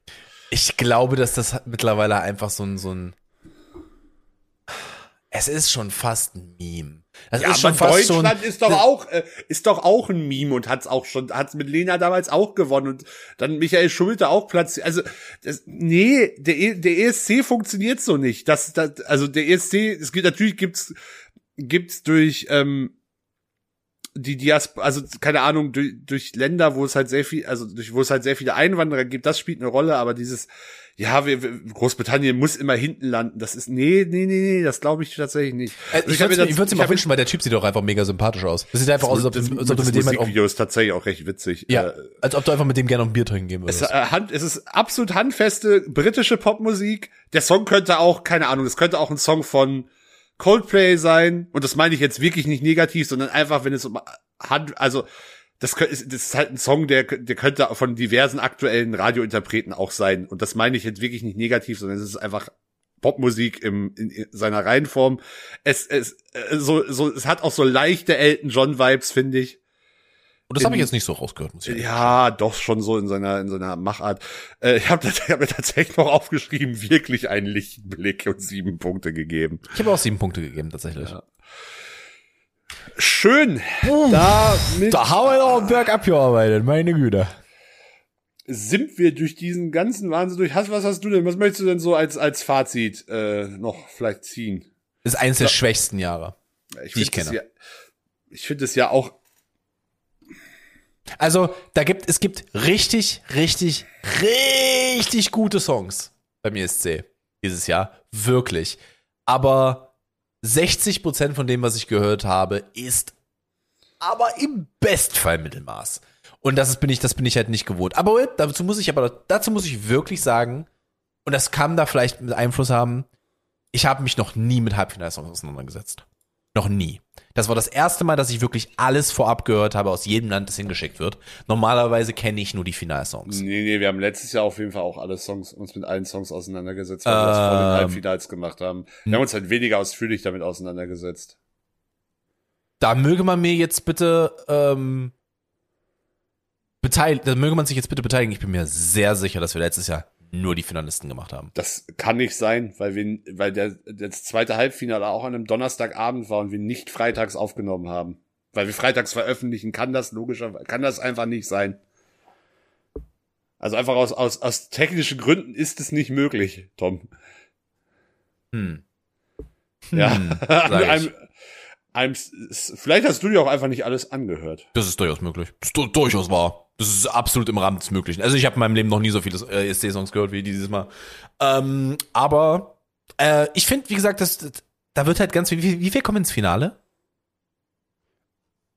Ich glaube, dass das mittlerweile einfach so ein, so ein, es ist schon fast ein Meme. Das Ja, ist schon aber fast Deutschland schon, ist doch auch, äh, ist doch auch ein Meme und hat's auch schon, hat's mit Lena damals auch gewonnen und dann Michael Schulte auch Platz, also, das, nee, der, E- der ESC funktioniert so nicht. Das, das, also der ESC, es gibt, natürlich gibt's, gibt's durch, ähm, die Diaspora, also keine Ahnung, durch, durch Länder, wo es halt sehr viel, also durch, wo es halt sehr viele Einwanderer gibt, das spielt eine Rolle, aber dieses, ja, wir, Großbritannien muss immer hinten landen, das ist, nee, nee, nee, nee, das glaube ich tatsächlich nicht. Äh, Also ich würde mir es das- mir ich ich mal hab wünschen, weil der Typ sieht doch einfach mega sympathisch aus. Das sieht einfach aus, als ob, das, als ob du das mit dem halt auch, Musikvideo ist tatsächlich auch recht witzig. ja, Äh, als ob du einfach mit dem gerne noch ein Bier trinken gehen es, würdest. äh, Hand, es ist absolut handfeste britische Popmusik. Der Song könnte auch, keine Ahnung, es könnte auch ein Song von Coldplay sein. Und das meine ich jetzt wirklich nicht negativ, sondern einfach, wenn es um Hand, also das, das ist halt ein Song, der, der könnte von diversen aktuellen Radiointerpreten auch sein. Und das meine ich jetzt wirklich nicht negativ, sondern es ist einfach Popmusik im, in, in seiner Reihenform. Es, es, äh, so, so, es hat auch so leichte Elton John Vibes, finde ich. Und das habe ich jetzt nicht so rausgehört, muss ich sagen. Ja, doch schon so in seiner in seiner Machart. Äh, ich habe hab mir tatsächlich noch aufgeschrieben, wirklich einen Lichtblick und sieben Punkte gegeben. Ich habe auch sieben Punkte gegeben, tatsächlich. Schön. Damit Da haben wir noch einen Berg abgearbeitet, meine Güte. sind wir durch diesen ganzen Wahnsinn durch. Hast, was hast du denn? Was möchtest du denn so als als Fazit äh, noch vielleicht ziehen? Das ist eines der schwächsten Jahre. Die ich find das kenne. Ja, ich finde es ja auch. Also, da gibt, es gibt richtig, richtig, richtig gute Songs beim ESC dieses Jahr. Wirklich. Aber 60 Prozent von dem, was ich gehört habe, ist aber im Bestfall Mittelmaß. Und das bin ich, das bin ich halt nicht gewohnt. Aber dazu muss ich aber, dazu muss ich wirklich sagen, und das kann da vielleicht mit Einfluss haben, ich habe mich noch nie mit Halbfinalsongs auseinandergesetzt. Noch nie. Das war das erste Mal, dass ich wirklich alles vorab gehört habe aus jedem Land, das hingeschickt wird. Normalerweise kenne ich nur die Finalsongs. Nee, nee, wir haben letztes Jahr auf jeden Fall auch alle Songs, uns mit allen Songs auseinandergesetzt, weil wir das vor den Ähm. Halbfinals gemacht haben. Wir haben uns halt weniger ausführlich damit auseinandergesetzt. Da möge man mir jetzt bitte ähm, beteiligt, da möge man sich jetzt bitte beteiligen. Ich bin mir sehr sicher, dass wir letztes Jahr nur die Finalisten gemacht haben. Das kann nicht sein, weil wir, weil der, das zweite Halbfinale auch an einem Donnerstagabend war und wir nicht freitags aufgenommen haben. Weil wir freitags veröffentlichen, kann das logischerweise, kann das einfach nicht sein. Also einfach aus, aus, aus technischen Gründen ist es nicht möglich, Tom. Hm. Ja. Hm, einem, einem, vielleicht hast du dir auch einfach nicht alles angehört. Das ist durchaus möglich. Das ist du- durchaus wahr. Das ist absolut im Rahmen des Möglichen. Also ich habe in meinem Leben noch nie so viele äh, ESC-Songs gehört wie dieses Mal. Ähm, aber äh, ich finde, wie gesagt, das, das, da wird halt ganz viel. Wie, wie viel kommen ins Finale?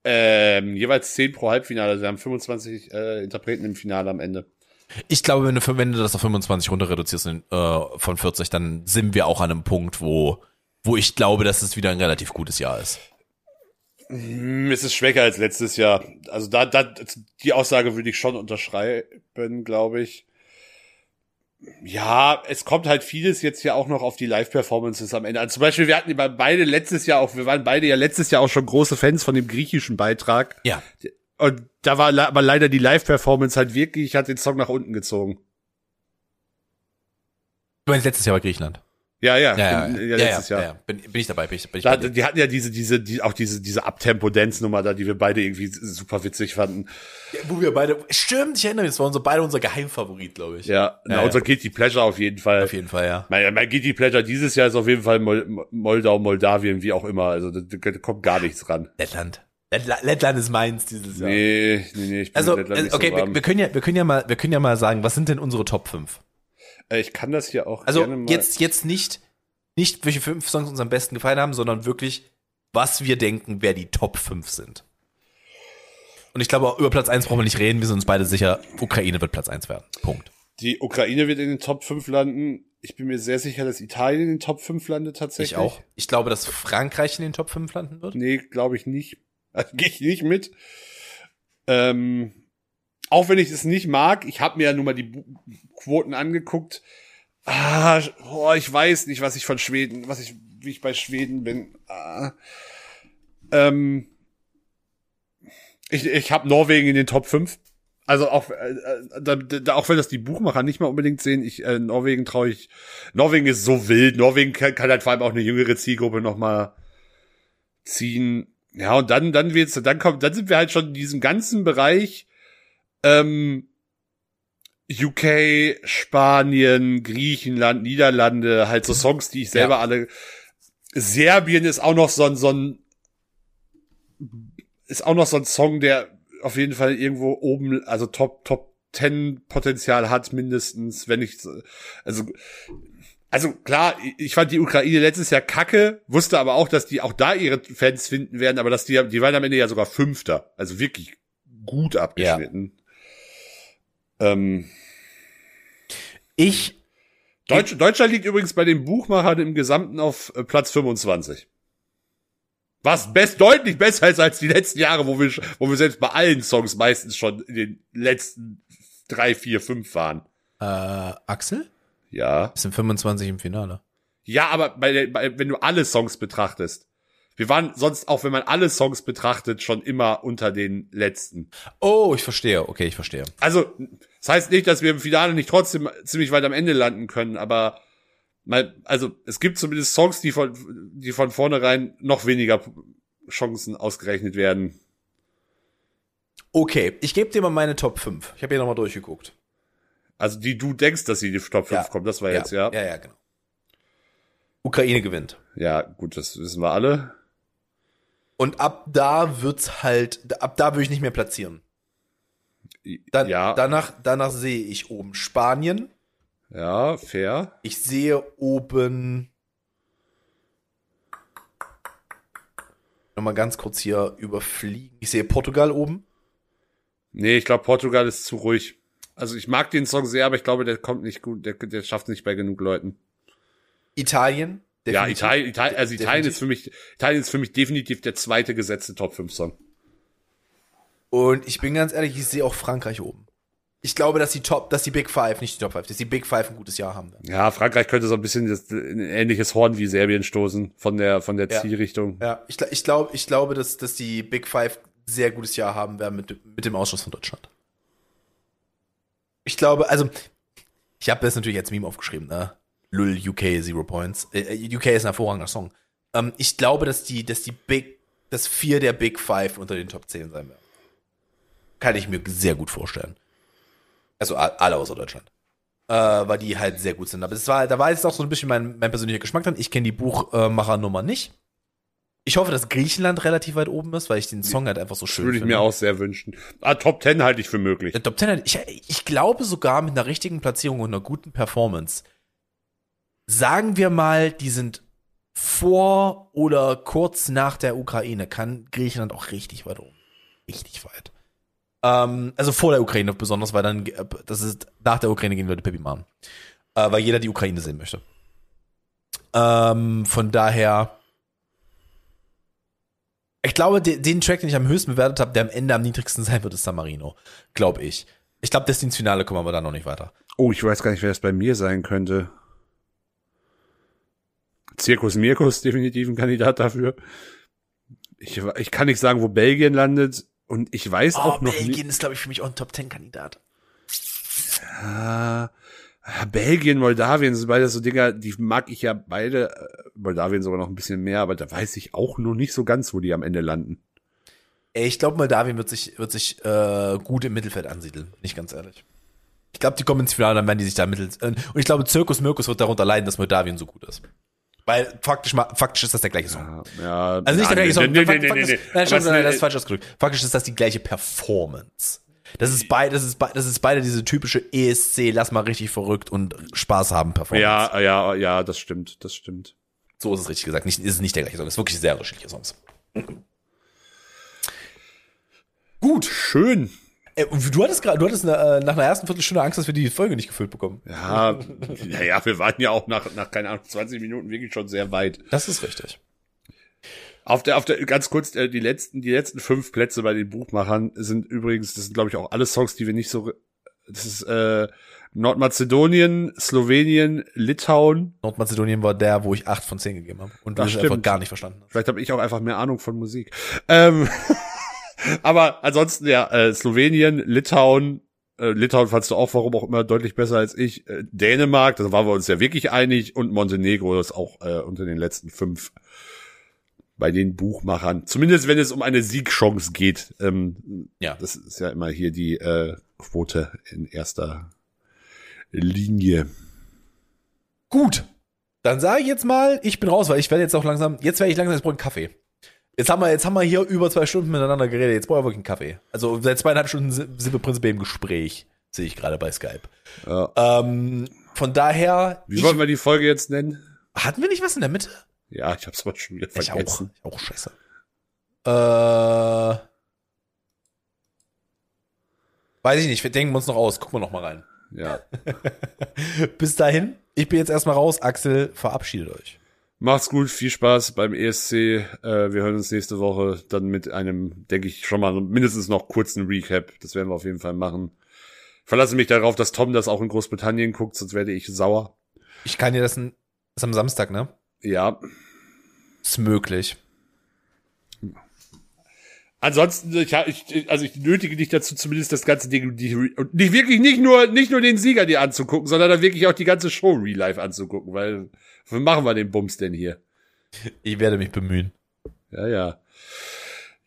Ähm, jeweils 10 pro Halbfinale. Also wir haben 25 äh, Interpreten im Finale am Ende. Ich glaube, wenn du, wenn du das auf 25 runter reduzierst äh, von 40, dann sind wir auch an einem Punkt, wo, wo ich glaube, dass es wieder ein relativ gutes Jahr ist. Hm, Es ist schwächer als letztes Jahr. Also da, da, die Aussage würde ich schon unterschreiben, glaube ich. Ja, es kommt halt vieles jetzt ja auch noch auf die Live-Performances am Ende. Also zum Beispiel, wir hatten beide letztes Jahr auch, wir waren beide ja letztes Jahr auch schon große Fans von dem griechischen Beitrag. Ja. Und da war aber leider die Live-Performance halt wirklich, hat den Song nach unten gezogen. Meinst letztes Jahr bei Griechenland. Ja, ja, Ja, ja, ja, ja, letztes ja, Jahr. ja, ja. Bin, bin ich dabei, bin ich, bin ich Da, die hatten ja diese, diese, die, auch diese, diese Abtempo-Dance-Nummer da, die wir beide irgendwie super witzig fanden. Wo wir beide, stimmt, ich erinnere mich, das war unser, beide unser Geheimfavorit, glaube ich. Ja, na, ja. unser Guilty Pleasure auf jeden Fall. Auf jeden Fall, ja. Mein, mein Guilty Pleasure dieses Jahr ist auf jeden Fall Mol Moldau, Moldawien, wie auch immer. Also da, da kommt gar nichts ran. Lettland. Lettland, ist meins dieses Jahr. Nee, nee, nee, ich bin Also, Lettland nicht okay, so wir, wir können ja, wir können ja mal, wir können ja mal sagen, was sind denn unsere Top 5? Äh, Ich kann das hier auch Also gerne mal. jetzt, jetzt nicht, nicht welche fünf Songs uns am besten gefallen haben, sondern wirklich, was wir denken, wer die Top 5 sind. Und ich glaube, über Platz 1 brauchen wir nicht reden, wir sind uns beide sicher, Ukraine wird Platz 1 werden. Punkt. Die Ukraine wird in den Top 5 landen. Ich bin mir sehr sicher, dass Italien in den Top 5 landet tatsächlich. Ich auch. Ich glaube, dass Frankreich in den Top 5 landen wird. Nee, glaube ich nicht. Also, Gehe ich nicht mit. Ähm, auch wenn ich es nicht mag, ich habe mir ja nun mal die Quoten angeguckt. Ah, oh, ich weiß nicht, was ich von Schweden, was ich, wie ich bei Schweden bin. Ah, ähm, ich ich habe Norwegen in den Top 5. Also auch, äh, äh, da, da, auch wenn das die Buchmacher nicht mal unbedingt sehen, ich äh, Norwegen traue ich. Norwegen ist so wild. Norwegen kann, kann halt vor allem auch eine jüngere Zielgruppe noch mal ziehen. Ja, und dann, dann wird's, dann kommt, dann sind wir halt schon in diesem ganzen Bereich, ähm, UK, Spanien, Griechenland, Niederlande, halt so Songs, die ich selber Ja. alle, Serbien ist auch noch so ein, so ein, ist auch noch so ein Song, der auf jeden Fall irgendwo oben, also Top, Top 10 Potenzial hat, mindestens, wenn so- also, also klar, ich fand die Ukraine letztes Jahr kacke, wusste aber auch, dass die auch da ihre Fans finden werden, aber dass die, die waren am Ende ja sogar Fünfter. Also wirklich gut abgeschnitten. Ähm, Ich, Deutsch, Deutschland liegt übrigens bei den Buchmachern im Gesamten auf äh, Platz 25. Was best, deutlich besser ist als die letzten Jahre, wo wir, wo wir selbst bei allen Songs meistens schon in den letzten drei, vier, fünf waren. äh, Axel? Ja. Es sind 25 im Finale. Ja, aber bei, bei, wenn du alle Songs betrachtest. Wir waren sonst auch, wenn man alle Songs betrachtet, schon immer unter den letzten. Oh, ich verstehe. Okay, ich verstehe. Also, das heißt nicht, dass wir im Finale nicht trotzdem ziemlich weit am Ende landen können, aber mal, also es gibt zumindest Songs, die von, die von vornherein noch weniger Chancen ausgerechnet werden. Okay, ich gebe dir mal meine Top 5. Ich habe hier nochmal durchgeguckt. Also die du denkst, dass sie in die Top 5 Ja. kommen, das war jetzt, ja. Ja, ja, genau. Ukraine gewinnt. Ja, gut, das wissen wir alle. Und ab da wird's halt, ab da würde ich nicht mehr platzieren. Dann, ja, Danach, danach sehe ich oben Spanien. ja, fair. Ich sehe oben. Nochmal ganz kurz hier überfliegen. Ich sehe Portugal oben. Nee, ich glaube, Portugal ist zu ruhig. Also ich mag den Song sehr, aber ich glaube, der kommt nicht gut, der, der schafft nicht bei genug Leuten. Italien. Ja, Definitiv. Italien, Italien, also Italien Definitiv. ist für mich, Italien ist für mich definitiv der zweite gesetzte Top 5 Song. Und ich bin ganz ehrlich, ich sehe auch Frankreich oben. Ich glaube, dass die Top, dass die Big Five, nicht die Top Five, dass die Big Five ein gutes Jahr haben werden. Ja, Frankreich könnte so ein bisschen das, ein ähnliches Horn wie Serbien stoßen von der, von der Ja. Zielrichtung. Ja, ich, ich glaube, ich glaube, dass, dass die Big Five ein sehr gutes Jahr haben werden mit, dem- mit dem Ausschluss von Deutschland. Ich glaube, also, ich habe das natürlich als Meme aufgeschrieben, ne? Lull UK Zero Points. Äh, UK ist ein hervorragender Song. Ähm, ich glaube, dass die, dass die Big, dass vier der Big Five unter den Top 10 sein werden. Kann ich mir sehr gut vorstellen. Also alle außer Deutschland. Äh, weil die halt sehr gut sind. Aber es war, da war jetzt auch so ein bisschen mein, mein persönlicher Geschmack dran. Ich kenne die Buchmachernummer nicht. Ich hoffe, dass Griechenland relativ weit oben ist, weil ich den Song halt einfach so schön Würde ich finde. mir auch sehr wünschen. Ah, Top 10 halte ich für möglich. Der Top 10, hat- ich, ich glaube sogar mit einer richtigen Platzierung und einer guten Performance. Sagen wir mal, die sind vor oder kurz nach der Ukraine, kann Griechenland auch richtig weit oben. Richtig weit. Ähm, also vor der Ukraine besonders, weil dann, das ist, nach der Ukraine gehen Leute Pippi machen. Äh, weil jeder die Ukraine sehen möchte. Ähm, von daher, ich glaube, de, den Track, den ich am höchsten bewertet habe, der am Ende am niedrigsten sein wird, ist San Marino. Glaube ich. Ich glaube, das ins Finale kommen wir da noch nicht weiter. Oh, ich weiß gar nicht, wer das bei mir sein könnte. Zirkus Mirkus, definitiv ein Kandidat dafür. Ich, ich kann nicht sagen, wo Belgien landet. Und ich weiß auch noch nicht. ist, glaube ich, für mich auch ein Top 10 Kandidat. Ah, ah, Belgien, Moldawien sind beide so Dinger, die mag ich ja beide. Moldawien sogar noch ein bisschen mehr, aber da weiß ich auch noch nicht so ganz, wo die am Ende landen. Ich glaube, Moldawien wird sich, wird sich äh, gut im Mittelfeld ansiedeln, nicht ganz ehrlich. Ich glaube, die kommen ins Finale, dann werden die sich da mittels. Äh, und ich glaube, Zirkus Mirkus wird darunter leiden, dass Moldawien so gut ist. Weil faktisch, faktisch ist das der gleiche Song. Ja, ja, Also nicht der gleiche Song. Nee, nee, nee, nee, nee. Nein, schon, nein, das ist falsch ausgedrückt. Faktisch ist das die gleiche Performance. Das ist beide, das ist beide, das ist beide diese typische ESC, lass mal richtig verrückt und Spaß haben Performance. Ja, ja, ja, das stimmt, das stimmt. So ist es richtig gesagt. Nicht, ist es nicht der gleiche Song. Es ist wirklich sehr unterschiedliche Songs. Gut. Schön. Äh, Du hattest gerade, du hattest äh, nach einer ersten Viertelstunde Angst, dass wir die Folge nicht gefüllt bekommen. Ja, ja, ja, wir waren ja auch nach, nach, keine Ahnung, 20 Minuten wirklich schon sehr weit. Das ist richtig. Auf der, auf der, ganz kurz, äh, die letzten, die letzten fünf Plätze bei den Buchmachern sind übrigens, das sind glaube ich auch alle Songs, die wir nicht so, das ist, äh, Nordmazedonien, Slowenien, Litauen. Nordmazedonien war der, wo ich acht von zehn gegeben habe. Und du Das einfach gar nicht verstanden hast. Vielleicht habe ich auch einfach mehr Ahnung von Musik. Ähm, aber ansonsten ja, äh, Slowenien, Litauen, äh, Litauen fandst du auch, warum auch immer, deutlich besser als ich. Äh, Dänemark, da waren wir uns ja wirklich einig. Und Montenegro ist auch äh, unter den letzten fünf bei den Buchmachern. Zumindest wenn es um eine Siegchance geht. Ähm, Ja. Das ist ja immer hier die äh, Quote in erster Linie. Gut. Dann sage ich jetzt mal, ich bin raus, weil ich werde jetzt auch langsam, jetzt werde ich langsam, jetzt brauche einen Kaffee. Jetzt haben wir, jetzt haben wir hier über zwei Stunden miteinander geredet. Jetzt brauche ich wirklich einen Kaffee. Also seit zweieinhalb Stunden sind wir prinzipiell im Gespräch, sehe ich gerade bei Skype. Ja. Ähm, von daher, Wie ich, wollen wir die Folge jetzt nennen? hatten wir nicht was in der Mitte? Ja, ich hab's aber schon wieder Ich auch. vergessen. Ich auch scheiße. Äh, weiß ich nicht, wir denken uns noch aus. Gucken wir noch mal rein. Ja. Bis dahin, ich bin jetzt erstmal raus. Axel, verabschiedet euch. Macht's gut, viel Spaß beim ESC. Äh, wir hören uns nächste Woche dann mit einem, denke ich, schon mal mindestens noch kurzen Recap. Das werden wir auf jeden Fall machen. Verlasse mich darauf, dass Tom das auch in Großbritannien guckt, sonst werde ich sauer. Ich kann dir das, ein, das am Samstag, ne? Ja. Ist möglich. Ansonsten, ich, ich, also ich nötige dich dazu, zumindest das ganze Ding, die, und nicht wirklich nicht nur, nicht nur den Sieger dir anzugucken, sondern dann wirklich auch die ganze Show real life anzugucken, weil, wie machen wir den Bums denn hier? Ich werde mich bemühen. Ja, ja.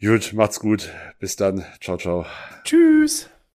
Gut, macht's gut. Bis dann. Ciao, ciao. Tschüss.